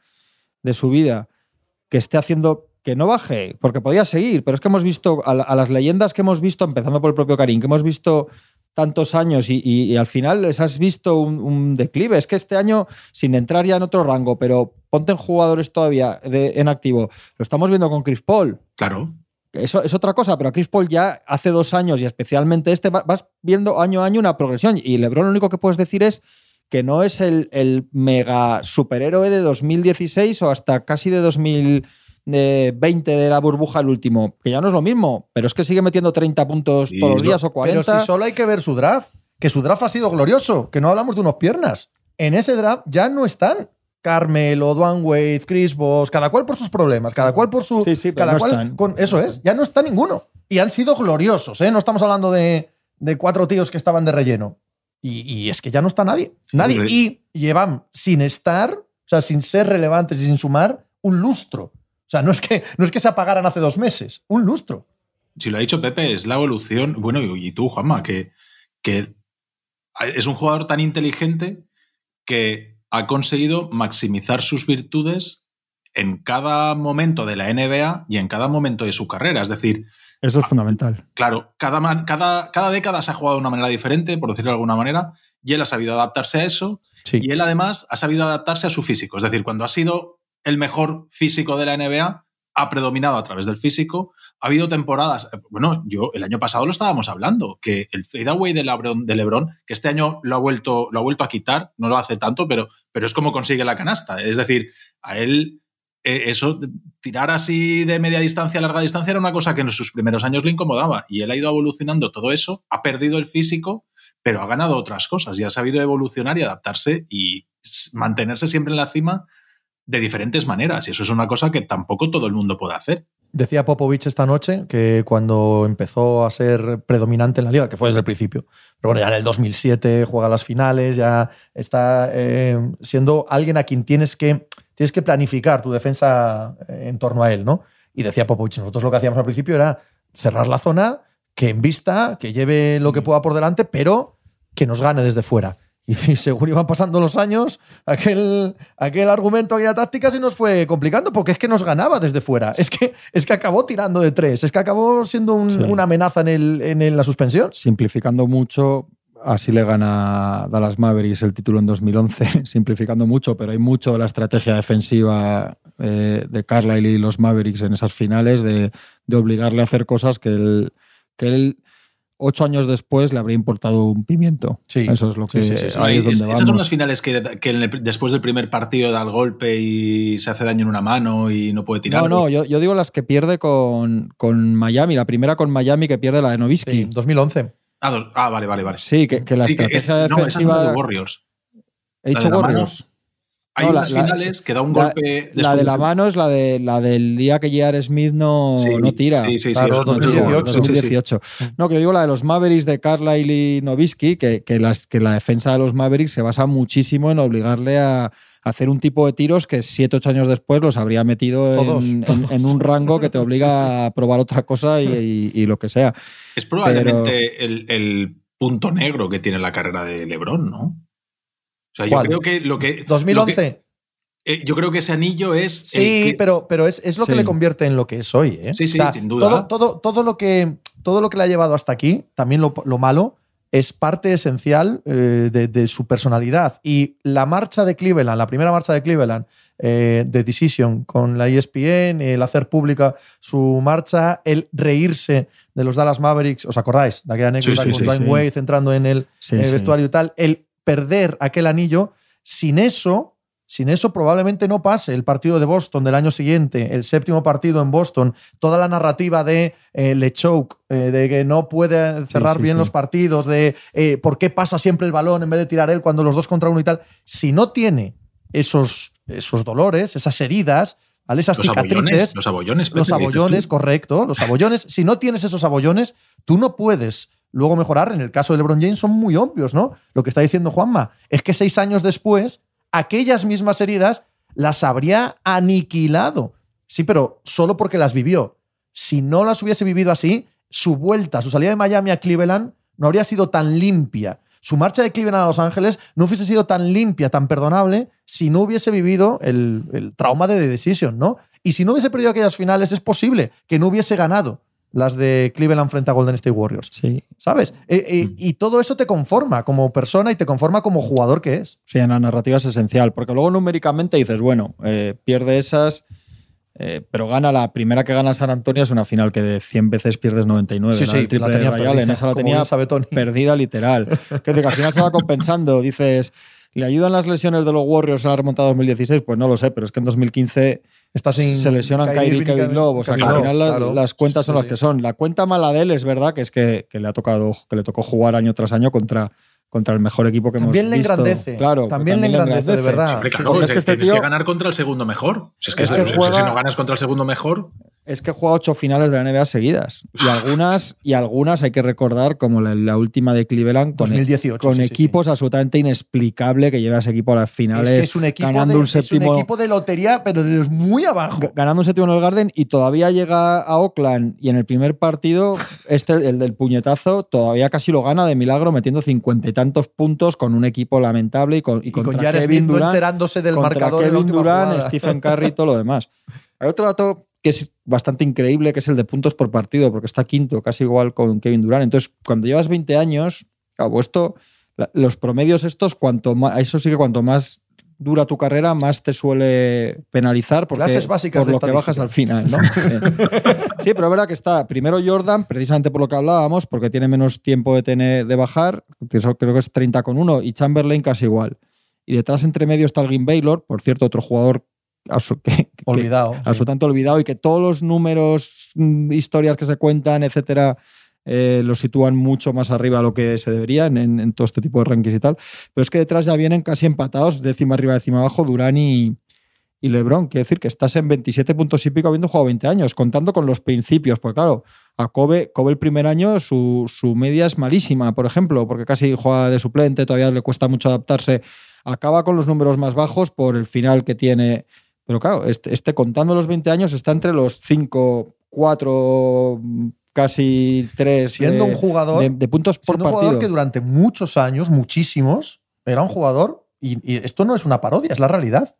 de su vida, que esté haciendo que no baje, porque podía seguir, pero es que hemos visto a, a las leyendas que hemos visto, empezando por el propio Karim, que hemos visto tantos años y, y- y al final les has visto un, un declive. Es que este año, sin entrar ya en otro rango, pero ponte en jugadores todavía de- en activo, lo estamos viendo con Chris Paul. Claro. Eso es otra cosa, pero a Chris Paul ya hace dos años y especialmente este va- vas viendo año a año una progresión. Y LeBron lo único que puedes decir es que no es el, el mega superhéroe de 2016 o hasta casi de 2020 de la burbuja el último, que ya no es lo mismo, pero es que sigue metiendo 30 puntos Y todos los lo- días o 40. Pero si solo hay que ver su draft, que su draft ha sido glorioso, que no hablamos de unos piernas. En ese draft ya no están Carmelo, Dwayne Wade, Chris Bosh, cada cual por sus problemas, cada cual por su. Sí, sí, pero cada no cual están. con Eso es, ya no está ninguno. Y han sido gloriosos, ¿eh? No estamos hablando de, de cuatro tíos que estaban de relleno. Y, y es que ya no está nadie. Nadie. Y llevan sin estar, o sea, sin ser relevantes y sin sumar, un lustro. O sea, no es que, no es que se apagaran hace dos meses, un lustro. Si lo ha dicho Pepe, es la evolución. Bueno, y tú, Juanma, que, que es un jugador tan inteligente que ha conseguido maximizar sus virtudes en cada momento de la NBA y en cada momento de su carrera. Es decir, Eso es fundamental. claro, cada, cada, cada década se ha jugado de una manera diferente, por decirlo de alguna manera, y él ha sabido adaptarse a eso. Sí. Y él además ha sabido adaptarse a su físico. Es decir, cuando ha sido el mejor físico de la NBA, ha predominado a través del físico. Ha habido temporadas, eh, bueno, yo el año pasado lo estábamos hablando, que el fadeaway de LeBron, que este año lo ha, vuelto, lo ha vuelto a quitar, no lo hace tanto, pero, pero es como consigue la canasta. Es decir, a él eh, eso, tirar así de media distancia a larga distancia era una cosa que en sus primeros años le incomodaba. Y él ha ido evolucionando todo eso, ha perdido el físico, pero ha ganado otras cosas y ha sabido evolucionar y adaptarse y mantenerse siempre en la cima de diferentes maneras. Y eso es una cosa que tampoco todo el mundo puede hacer. Decía Popovich esta noche que cuando empezó a ser predominante en la liga, que fue desde el principio, pero bueno, ya en el 2007 juega las finales, ya está eh, siendo alguien a quien tienes que, tienes que planificar tu defensa eh, en torno a él, ¿no? Y decía Popovich, nosotros lo que hacíamos al principio era cerrar la zona, que en vista, que lleve lo que pueda por delante, pero que nos gane desde fuera. Y según iban pasando los años, aquel, aquel argumento, aquella táctica se nos fue complicando porque es que nos ganaba desde fuera. Es que, es que acabó tirando de tres, es que acabó siendo un- Sí. una amenaza en, el, en el- la suspensión. Simplificando mucho, así le gana Dallas Mavericks el título en 2011, simplificando mucho, pero hay mucho de la estrategia defensiva eh, de Carlisle y los Mavericks en esas finales de, de obligarle a hacer cosas que él, que él ocho años después le habría importado un pimiento. Sí. Eso es lo que sí, sí, sí. ahí es Es- donde esas vamos. son las finales que, que en el- después del primer partido da el golpe y se hace daño en una mano y no puede tirar. No, no, yo, yo digo las que pierde con, con Miami, la primera con Miami que pierde la de Novisky. Sí, 2011. Ah, dos- ah, vale, vale, vale. Sí, que, que la Sí, que estrategia es- no, esa es la defensiva. de Warriors. He dicho. Warriors. Hay No, la- unas la- finales que da un La, golpe. la de la mano es la, de, la del día que J.R. Smith no, Sí, no tira. Sí, sí, sí. Claro, eso no es 2018. Warriors. Sí, sí, sí. 2018. No, que yo digo la de los Mavericks de Carlisle y Novisky, que, que, las, que la defensa de los Mavericks se basa muchísimo en obligarle a hacer un tipo de tiros que siete, ocho años después los habría metido en, Todos, en- todos. en un rango que te obliga a probar otra cosa y, y- y lo que sea. Es probablemente el, el punto negro que tiene la carrera de LeBron, ¿no? O sea, yo creo que lo que. 2011. lo que- eh, yo creo que ese anillo es. el Sí, que- pero, pero es, es lo que le convierte en lo que es hoy. ¿eh? Sí, sí, sin duda. Todo, todo, todo, lo que, todo lo que le ha llevado hasta aquí, también lo, lo malo, es parte esencial eh, de, de su personalidad. Y la marcha de Cleveland, la primera marcha de Cleveland, eh, de Decision con la ESPN, el hacer pública su marcha, el reírse de los Dallas Mavericks, ¿os acordáis? De aquella anécdota sí, con sí. Wade entrando en el Sí, eh, vestuario y tal, el perder aquel anillo, sin eso Sin eso probablemente no pase el partido de Boston del año siguiente, el séptimo partido en Boston, toda la narrativa de eh, eh, de que no puede cerrar sí, bien sí. los partidos, de eh, por qué pasa siempre el balón en vez de tirar él cuando los dos contra uno y tal. Si no tiene esos, esos dolores, esas heridas, esas Los cicatrices, abollones, los abollones. los Pepe, tú. abollones, correcto, los abollones. si no tienes esos abollones, tú no puedes luego mejorar. En el caso de LeBron James son muy obvios, ¿no? Lo que está diciendo Juanma es que seis años después, aquellas mismas heridas las habría aniquilado. Sí, pero solo porque las vivió. Si no las hubiese vivido así, su vuelta, su salida de Miami a Cleveland no habría sido tan limpia. Su marcha de Cleveland a Los Ángeles no hubiese sido tan limpia, tan perdonable, si no hubiese vivido el, el trauma de The Decision, ¿no? Y si no hubiese perdido aquellas finales, es posible que no hubiese ganado las de Cleveland frente a Golden State Warriors. Sí. ¿Sabes? Eh, eh, Mm. y todo eso te conforma como persona y te conforma como jugador que es. Sí, en la narrativa es esencial, porque luego numéricamente dices, bueno, eh, pierde esas, eh, pero gana la primera que gana San Antonio es una final que de 100 veces pierdes 99. Sí, sí, triple la tenía de Ray perdida, Allen, esa la tenía perdida literal. Que, que al final se va compensando. Dices, ¿le ayudan las lesiones de los Warriors a la remontada 2016? Pues no lo sé, pero es que en 2015 Está sin se lesionan Kyrie y Kevin Love. O sea, que al final Love, la- claro. las cuentas son Sí, las sí. que son. La cuenta mala de él es verdad que es que, que le ha tocado, que le tocó jugar año tras año contra, contra el mejor equipo que También hemos le visto. engrandece. Claro, También le engrandece, de verdad. Hombre, Sí, claro, sí. es Es que este tienes tío- que ganar contra el segundo mejor. Si es que, Es si- que si- juega- si no ganas contra el segundo mejor, Es que juega ocho finales de la NBA seguidas. Y algunas, y algunas hay que recordar, como la, la última de Cleveland, con, 2018, con sí, sí, equipos absolutamente inexplicable que lleva a ese equipo a las finales. Es que es un equipo, ganando de, un es un séptimo. equipo de lotería, pero de los muy abajo. Ganando un séptimo en el Garden y todavía llega a Oakland y en el primer partido, este, el del puñetazo, todavía casi lo gana de milagro metiendo cincuenta y tantos puntos con un equipo lamentable y con, y Y con Jared no enterándose del marcador. Kevin última Durant. Stephen Curry y todo lo demás. Hay otro dato que es bastante increíble, que es el de puntos por partido, porque está quinto, casi igual con Kevin Durant. Entonces, cuando llevas 20 años, esto, los promedios estos, cuanto más, eso sí que cuanto más dura tu carrera, más te suele penalizar porque Clases básicas por de lo que bajas al final, ¿no? Sí, pero es verdad que está primero Jordan, precisamente por lo que hablábamos, porque tiene menos tiempo de tener de bajar, creo que es 30 con 1 y Chamberlain casi igual. Y detrás entre medio está Elgin Baylor, por cierto, otro jugador que, que- Olvidado. sí. absolutamente olvidado y que todos los números, mm, historias que se cuentan, etcétera, eh, lo sitúan mucho más arriba de lo que se debería en, todo este tipo de rankings y tal. Pero es que detrás ya vienen casi empatados, décima arriba, décima abajo, Durán y, y Lebron. Quiere decir que estás en 27 puntos y pico habiendo jugado 20 años, contando con los principios. Pues claro, a Kobe, Kobe el primer año su, su media es malísima, por ejemplo, porque casi juega de suplente, todavía le cuesta mucho adaptarse. Acaba con los números más bajos por el final que tiene. Pero claro, este, este contando los 20 años está entre los 5, 4, casi 3 Siendo un jugador, de, de puntos por siendo un partido. jugador que durante muchos años, muchísimos, era un jugador, y, y esto no es una parodia, es la realidad,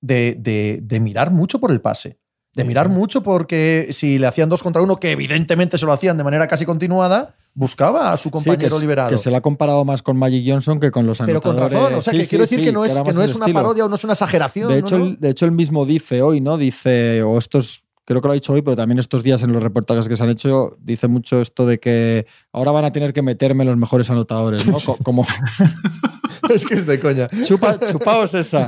de- de mirar mucho por el pase. De mirar mucho porque si le hacían dos contra uno, que evidentemente se lo hacían de manera casi continuada, buscaba a su Sí, que, compañero es- liberado. que se le ha comparado más con Magic Johnson que con los pero con anotadores. razón, o sea, Sí, que sí, quiero decir que no es, que no es una estilo. parodia o no es una exageración. De hecho, ¿no? él, de hecho, él mismo dice hoy, ¿no? Dice, o estos, creo que lo ha dicho hoy, pero también estos días en los reportajes que se han hecho, dice mucho esto de que ahora van a tener que meterme los mejores anotadores, ¿no? Co- Como, es que es de coña. chupa, chupaos esa.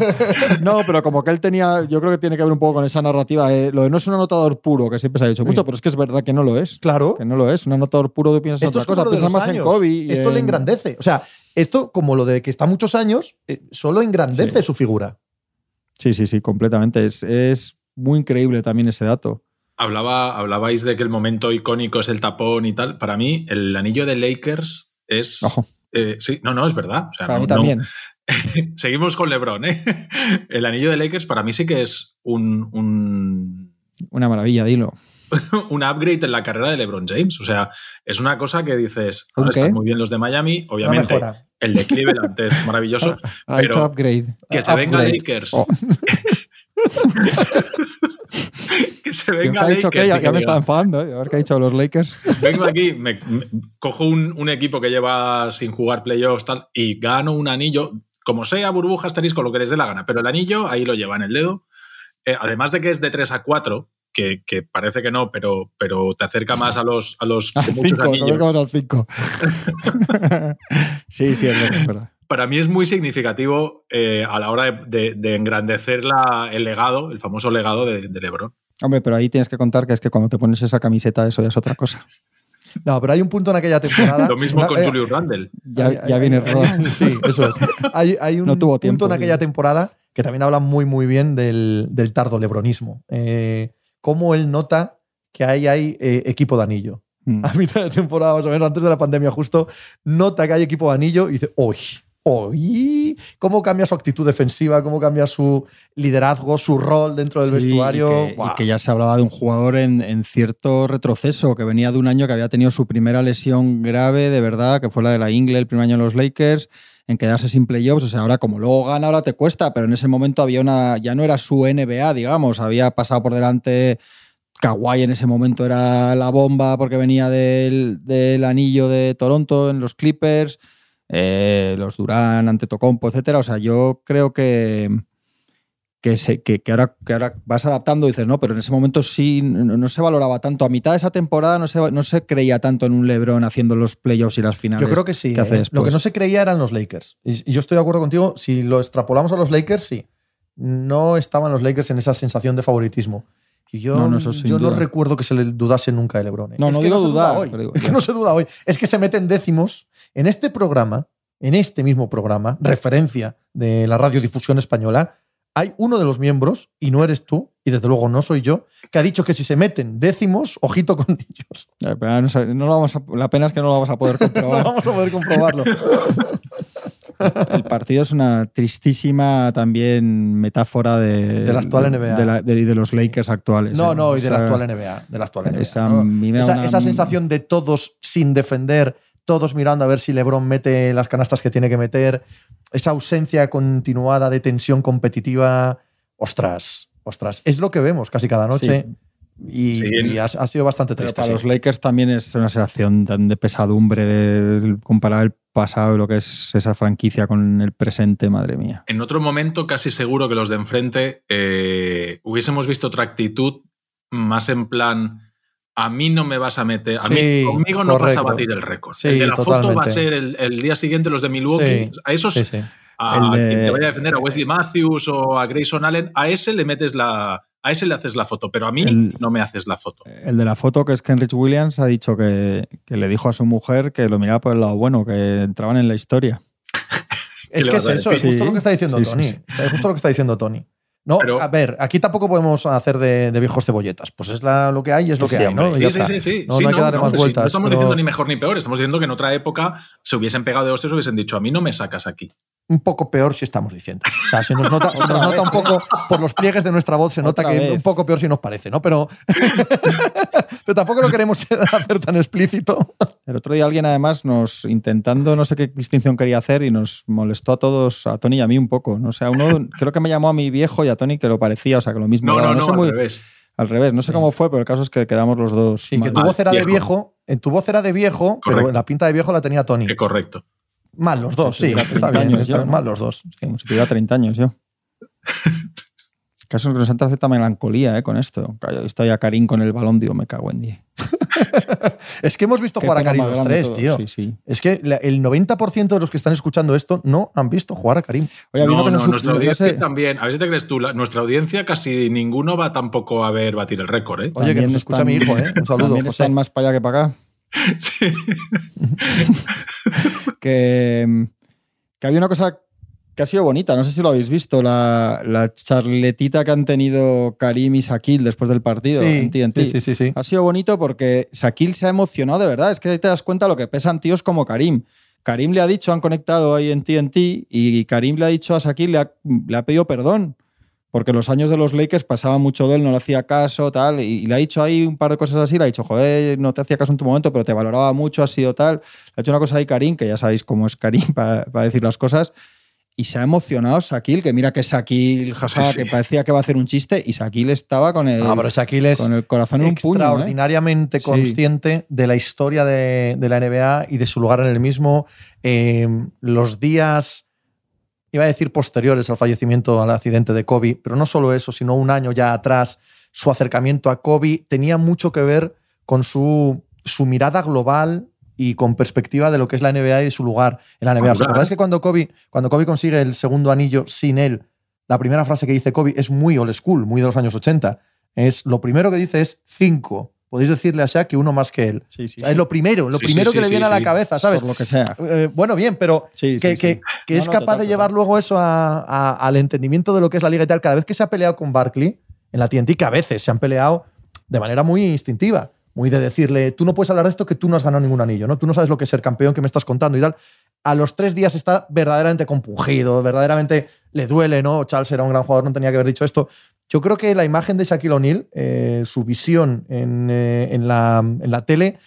No, pero como que él tenía, yo creo que tiene que ver un poco con esa narrativa. eh, lo de no es un anotador puro, que siempre se ha dicho mucho, pero es que es verdad que no lo es. Claro. Que no lo es. Un anotador puro tú piensas en Esto otra cosa. Piensas más en. Kobe. y Esto le en- engrandece. O sea, esto, como lo de que está muchos años, eh, solo engrandece Sí. su figura. Sí, sí, sí, completamente. Es, es muy increíble también ese dato. hablaba, hablabais de que el momento icónico es el tapón y tal. Para mí, el anillo de Lakers es. Ojo, eh, sí, no, no, es verdad. O sea, para no- mí no- también. Seguimos con LeBron, ¿eh? El anillo de Lakers para mí sí que es un, un, Una maravilla, dilo. un upgrade en la carrera de LeBron James. O sea, es una cosa que dices, están muy bien los de Miami, obviamente. El de Cleveland es maravilloso. Ha Pero- hecho upgrade. Que se venga Upgrade. Lakers. Oh. que se ¿Qué venga ha dicho Lakers. que ya, me está enfadando. ¿eh? A ver qué ha dicho los Lakers. Vengo aquí, me, me- cojo un, un equipo que lleva sin jugar playoffs tal, y gano un anillo, como sea, burbuja, asterisco, lo que les dé la gana, pero el anillo ahí lo lleva en el dedo. Eh, además de que es de 3 a 4, que, que parece que no, pero, pero te acerca más a los, a los Al muchos 5, anillos. al 5. sí, sí, es verdad, es verdad. Para mí es muy significativo eh, a la hora de, engrandecer el legado, el famoso legado de, LeBron. Hombre, pero ahí tienes que contar que es que cuando te pones esa camiseta, eso ya es otra cosa. No, pero hay un punto en aquella temporada. Lo mismo con eh, Julius Randle. Ya, viene Sí, eso es. Hay, un punto en aquella temporada que también habla muy, muy bien del, tardo lebronismo. Eh, cómo él nota que ahí hay eh, equipo de anillo. Mm. A mitad de temporada, más o menos, antes de la pandemia, justo, nota que hay equipo de anillo y dice, ¡Uy! ¿Cómo cambia su actitud defensiva? ¿Cómo cambia su liderazgo, su rol dentro del vestuario? Y que, ya se hablaba de un jugador en, cierto retroceso, que venía de un año que había tenido su primera lesión grave, de verdad, que fue la de la Ingle el primer año en los Lakers, en quedarse sin playoffs. O sea, ahora como luego gana, ahora te cuesta, pero en ese momento había una. ya no era su NBA, digamos, había pasado por delante Kawhi en ese momento era la bomba porque venía del, anillo de Toronto en los Clippers, eh, los Durán, ante Tocompo, etcétera. O sea, yo creo que, que, se, que, ahora, que ahora vas adaptando y dices, no, pero en ese momento sí no, se valoraba tanto. A mitad de esa temporada no se, no se creía tanto en un LeBron haciendo los playoffs y las finales. Yo creo que sí. ¿eh? Lo que no se creía eran los Lakers. Y yo estoy de acuerdo contigo, si lo extrapolamos a los Lakers, sí. No estaban los Lakers en esa sensación de favoritismo. Yo no, yo no recuerdo que se le dudase nunca a Lebron. ¿eh? No, no digo dudar. Es que no se duda hoy. Es que se meten décimos. En este programa, en este mismo programa, referencia de la radiodifusión española, hay uno de los miembros, y no eres tú, y desde luego no soy yo, que ha dicho que si se meten décimos, ojito con ellos. No, vamos la pena es que no lo vamos a poder comprobar. no vamos a poder comprobarlo. el partido es una tristísima también metáfora de, de la actual NBA. De, de, los Lakers actuales. No, ¿eh? no, y de la actual NBA. De la actual NBA. Esa, sensación de todos sin defender, todos mirando a ver si LeBron mete las canastas que tiene que meter, esa ausencia continuada de tensión competitiva. Ostras, ostras. Es lo que vemos casi cada noche. Y, ha, sido bastante triste. para los Lakers también es una sensación tan de pesadumbre de comparar el pasado y lo que es esa franquicia con el presente, madre mía. En otro momento, casi seguro que los de enfrente eh, hubiésemos visto otra actitud más en plan. A mí no me vas a meter, a mí conmigo no vas a batir el récord. el de la foto va a ser el, día siguiente los de Milwaukee. a esos, a quien te vaya a defender, a Wesley Matthews o a Grayson Allen, a ese le metes la, a ese le haces la foto, pero a mí no me haces la foto. El de la foto, que es Kenrich Williams, ha dicho que, le dijo a su mujer que lo miraba por el lado bueno, que entraban en la historia. es que es eso, es justo lo que está diciendo Tony. Es justo lo que está diciendo Tony. No, a ver, aquí tampoco podemos hacer de, viejos cebolletas. Pues es lo que hay y es lo que hay, ¿no? Sí, sí, sí, No, hay que darle más vueltas. no estamos diciendo ni mejor ni peor, estamos diciendo que en otra época se hubiesen pegado de hostias y hubiesen dicho, a mí no me sacas aquí un poco peor si estamos diciendo. O sea, se nos nota, un poco, por los pliegues de nuestra voz, se nota que un poco peor si nos parece, ¿no? Pero, pero tampoco lo queremos hacer tan explícito. El otro día alguien además nos, intentando, no sé qué distinción quería hacer y nos molestó a todos, a Tony y a mí un poco. ¿no? O sea, uno creo que me llamó a mi viejo y a Tony que lo parecía, o sea, que lo mismo. No, no, no, al revés. Al revés, no sé cómo fue, pero el caso es que quedamos los dos. Sí, que tu voz era de viejo, en tu voz era de viejo, pero la pinta de viejo la tenía Tony. correcto. Mal los dos, sí. Está bien, años mal los dos. Como si tuviera 30 años yo. Es caso que nos entra cierta melancolía eh, con esto. Estoy a Karim con el balón, digo, me cago en 10. es que hemos visto jugar a Karim los tres, tío. Sí, sí. Es que el 90% de los que están escuchando esto no han visto jugar a Karim. Oye, no, no, nuestra audiencia también. A ver si te crees tú, nuestra audiencia casi ninguno va tampoco a ver batir el récord. ¿eh? Oye, que nos escucha mi hijo, ¿eh? Un saludo. También están más para allá que para acá. que, que había una cosa que ha sido bonita, no sé si lo habéis visto, la, charletita que han tenido Karim y Sakil después del partido en TNT. Sí, sí, sí, Ha sido bonito porque Sakil se ha emocionado de verdad, es que ahí te das cuenta lo que pesan tíos como Karim. Karim le ha dicho, han conectado ahí en TNT y Karim le ha dicho a Sakil, le le ha pedido perdón porque los años de los Lakers pasaba mucho de él, no le hacía caso, tal, y, le ha dicho ahí un par de cosas así, le ha dicho, joder, no te hacía caso en tu momento, pero te valoraba mucho, ha sido tal. Le ha hecho una cosa ahí Karim, que ya sabéis cómo es Karim para, decir las cosas, y se ha emocionado Shaquille, que mira que Shaquille, jaja, que parecía que va a hacer un chiste, y Shaquille estaba con el, ah, pero es con el corazón en un puño. ¿eh? Extraordinariamente consciente de la historia de, la NBA y de su lugar en el mismo. Eh, los días iba a decir posteriores al fallecimiento, al accidente de Kobe, pero no solo eso, sino un año ya atrás, su acercamiento a Kobe tenía mucho que ver con su, su mirada global y con perspectiva de lo que es la NBA y de su lugar en la NBA. ¿Os acordáis que cuando Kobe, cuando Kobe consigue el segundo anillo sin él, la primera frase que dice Kobe es muy old school, muy de los años 80? Es lo primero que dice es cinco. Podéis decirle a Shaq que uno más que él. es lo primero, lo primero que le viene a la cabeza, ¿sabes? Por lo que sea. Eh, bueno, bien, pero que, que, es capaz de llevar luego eso al entendimiento de lo que es la liga y tal. Cada vez que se ha peleado con Barkley en la TNT, que a veces se han peleado de manera muy instintiva muy de decirle, tú no puedes hablar de esto que tú no has ganado ningún anillo, ¿no? Tú no sabes lo que es ser campeón que me estás contando y tal. A los tres días está verdaderamente compungido, verdaderamente le duele, ¿no? Charles era un gran jugador, no tenía que haber dicho esto. Yo creo que la imagen de Shaquille O'Neal, eh, su visión eh, en, la, en, la, tele,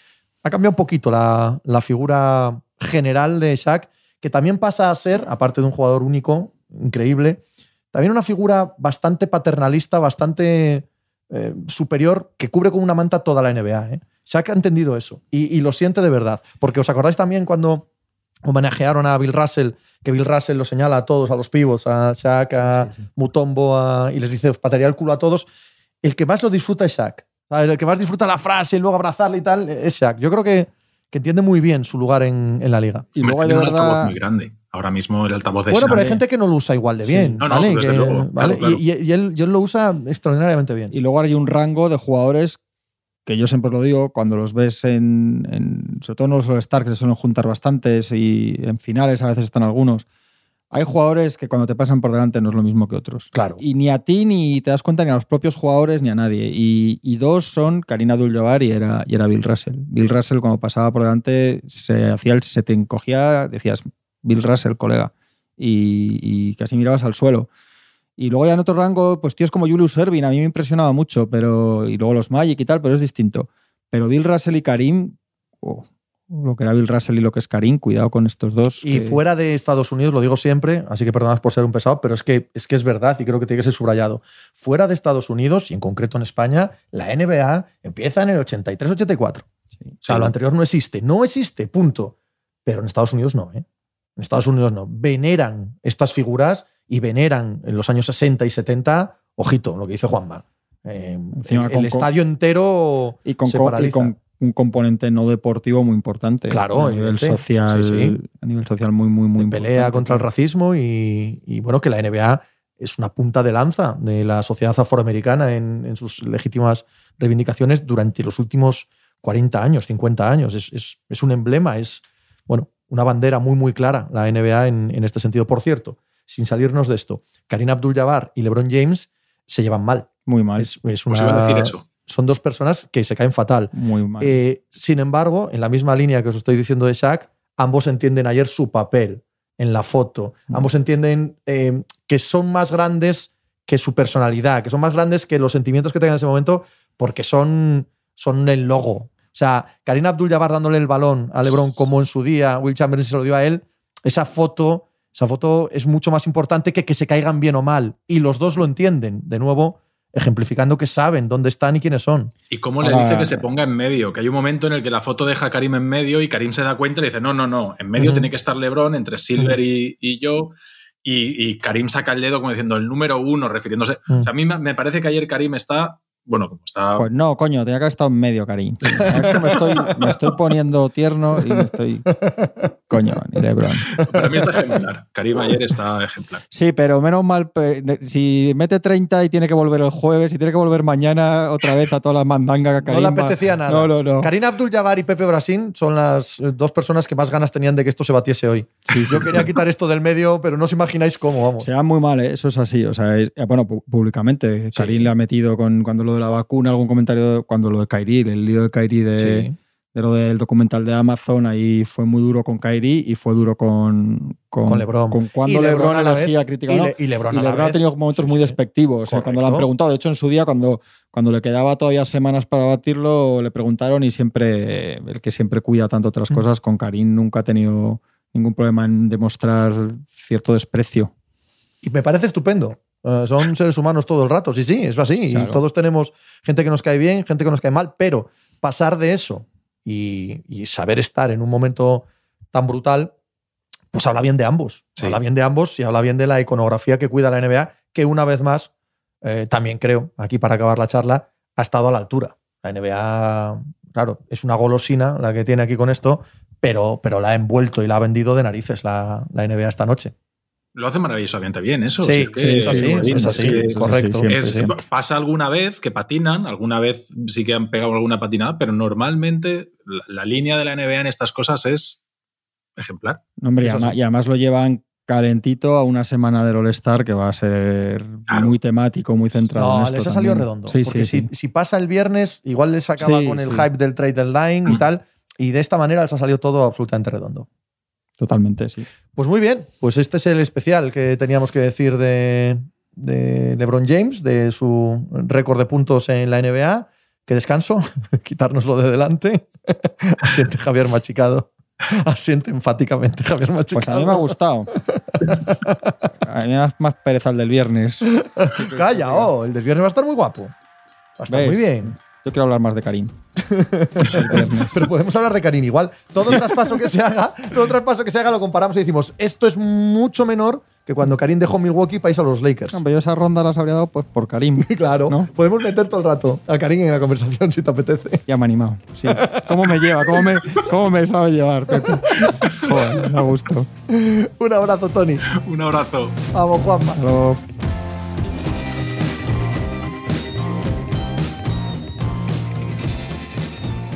ha cambiado un poquito la, la figura general de Shaq, que también pasa a ser, aparte de un jugador único, increíble, también una figura bastante paternalista, bastante eh, superior que cubre con una manta toda la NBA. ¿eh? Shaq ha entendido eso y, lo siente de verdad. Porque os acordáis también cuando homenajearon a Bill Russell, que Bill Russell lo señala a todos, a los pibos, a Shaq, a Mutombo, y les dice, os pataría el culo a todos. El que más lo disfruta es Shaq. El que más disfruta la frase y luego abrazarle y tal es Shaq. Yo creo que, que entiende muy bien su lugar en, en la liga. Y luego de verdad... muy grande ahora mismo el altavoz de Bueno, pero hay gente que no lo usa igual de bien. ¿vale? Y, él, lo usa extraordinariamente bien. Y luego hay un rango de jugadores que yo siempre lo digo, cuando los ves en, en sobre todo en los All-Stars, que se suelen juntar bastantes y en finales a veces están algunos. Hay jugadores que cuando te pasan por delante no es lo mismo que otros. Claro. Y ni a ti ni te das cuenta ni a los propios jugadores ni a nadie. Y, dos son Karina Abdul-Jabbar y era, y era Bill Russell. Bill Russell cuando pasaba por delante se hacía el, se te encogía, decías, Bill Russell, colega, y, casi mirabas al suelo. Y luego ya en otro rango, pues tíos como Julius Erving, a mí me impresionaba mucho, pero y luego los Magic y tal, pero es distinto. Pero Bill Russell y Karim, oh, lo que era Bill Russell y lo que es Karim, cuidado con estos dos. Y fuera de Estados Unidos, lo digo siempre, así que perdonad por ser un pesado, pero es que, es que es verdad y creo que tiene que ser subrayado. Fuera de Estados Unidos, y en concreto en España, la NBA empieza en el 83-84. o sea, lo anterior no existe. No existe, punto. Pero en Estados Unidos no, ¿eh? En Estados Unidos no. Veneran estas figuras y veneran en los años 60 y 70, ojito, lo que dice Juanma. Eh, el, estadio entero y con, con un componente no deportivo muy importante. Claro, a nivel social, a nivel social muy, muy, muy Pelea contra el racismo y, bueno, que la NBA es una punta de lanza de la sociedad afroamericana en, en sus legítimas reivindicaciones durante los últimos 40 años, 50 años. Es, es, es un emblema, es, bueno, una bandera muy, muy clara, la NBA en, este sentido. Por cierto, sin salirnos de esto, Karim Abdul-Jabbar y LeBron James se llevan mal. Muy mal. Es, una, Son dos personas que se caen fatal. Muy mal. Eh, sin embargo, en la misma línea que os estoy diciendo de Shaq, ambos entienden ayer su papel en la foto. Mm. Ambos entienden eh, que son más grandes que su personalidad, que son más grandes que los sentimientos que tengan en ese momento, porque son, son el logo, o sea, Karina Abdul-Jabbar dándole el balón a LeBron como en su día Will Chamberlain se lo dio a él, esa foto, esa foto es mucho más importante que que se caigan bien o mal. Y los dos lo entienden. De nuevo, ejemplificando que saben dónde están y quiénes son. Y cómo le dice que se ponga en medio, que hay un momento en el que la foto deja a Karim en medio y Karim se da cuenta y dice, no, no, no, en medio tiene que estar Lebron entre Silver y, yo. Y, Karim saca el dedo como diciendo el número uno, refiriéndose. O sea, a mí me parece que ayer Karim está bueno, como está. Pues no, coño, tenía que haber estado en medio, Karim. me, estoy, me estoy poniendo tierno y me estoy. Coño, ni Lebron. Para mí está ejemplar. Karim ayer está ejemplar. Sí, pero menos mal, si mete 30 y tiene que volver el jueves, y tiene que volver mañana otra vez a todas las mandangas Karim. No le apetecía nada. No, no, no. Karim Abdul-Jabbar y Pepe Brasil son las eh, dos personas que más ganas tenían de que esto se batiese hoy. Sí, Yo quería quitar esto del medio, pero no os imagináis cómo, vamos. Se va muy mal, ¿eh? eso es así. O sea, eh, bueno, públicamente. Karim le ha metido con cuando lo de la vacuna, algún comentario cuando lo de Kairi, el lío de Kairi de, de, lo del documental de Amazon, ahí fue muy duro con Kairi y fue duro con, con, Lebron. Con cuando Lebron, elegía crítica. Y, Lebron, ha tenido momentos muy despectivos. cuando lo han preguntado, de hecho, en su día, cuando, cuando le quedaba todavía semanas para batirlo, le preguntaron y siempre, el que siempre cuida tanto otras mm. cosas, con Karim nunca ha tenido ningún problema en demostrar cierto desprecio. Y me parece estupendo. Eh, son seres humanos todo el rato. Sí, sí, es así. Y todos tenemos gente que nos cae bien, gente que nos cae mal, pero pasar de eso y, saber estar en un momento tan brutal, pues habla bien de ambos. Habla bien de ambos y habla bien de la iconografía que cuida la NBA, que una vez más, eh, también creo, aquí para acabar la charla, ha estado a la altura. La NBA, claro, es una golosina la que tiene aquí con esto, pero, pero la ha envuelto y la ha vendido de narices la, la NBA esta noche. Lo hace maravillosamente bien, eso. Sí, sí, correcto. pasa alguna vez que patinan, alguna vez sí que han pegado alguna patinada, pero normalmente la, la línea de la NBA en estas cosas es ejemplar. No, hombre, y además, sí. y además lo llevan calentito a una semana del All-Star que va a ser Claro. muy temático, muy centrado en No, esto les ha salido también. redondo. Sí, porque sí, si, sí. si pasa el viernes, igual les acaba Sí, con el sí. hype del trade deadline y Mm. tal. Y de esta manera les ha salido todo absolutamente redondo. Totalmente, sí. Pues muy bien, pues este es el especial que teníamos que decir de, de LeBron James, de su récord de puntos en la NBA. Que descanso, quitárnoslo de delante. Asiente Javier Machicado. Asiente enfáticamente Javier Machicado. Pues a mí me ha gustado. A mí me da más pereza el del viernes. Calla, oh, el del viernes va a estar muy guapo. Va a estar ¿Ves? muy bien. Yo quiero hablar más de Karim. Pero podemos hablar de Karim igual. Todo traspaso que se haga, todo traspaso que se haga lo comparamos y decimos, esto es mucho menor que cuando Karim dejó Milwaukee para irse a los Lakers. Hombre, yo esa ronda las habría dado pues, por Karim. Claro, ¿No? podemos meter todo el rato a Karim en la conversación si te apetece. Ya me ha animado. Sí. ¿Cómo me lleva? ¿Cómo me, cómo me sabe llevar, Pepe? Joder, me da gusto. Un abrazo, Tony. Un abrazo. Vamos, Juanma. Hasta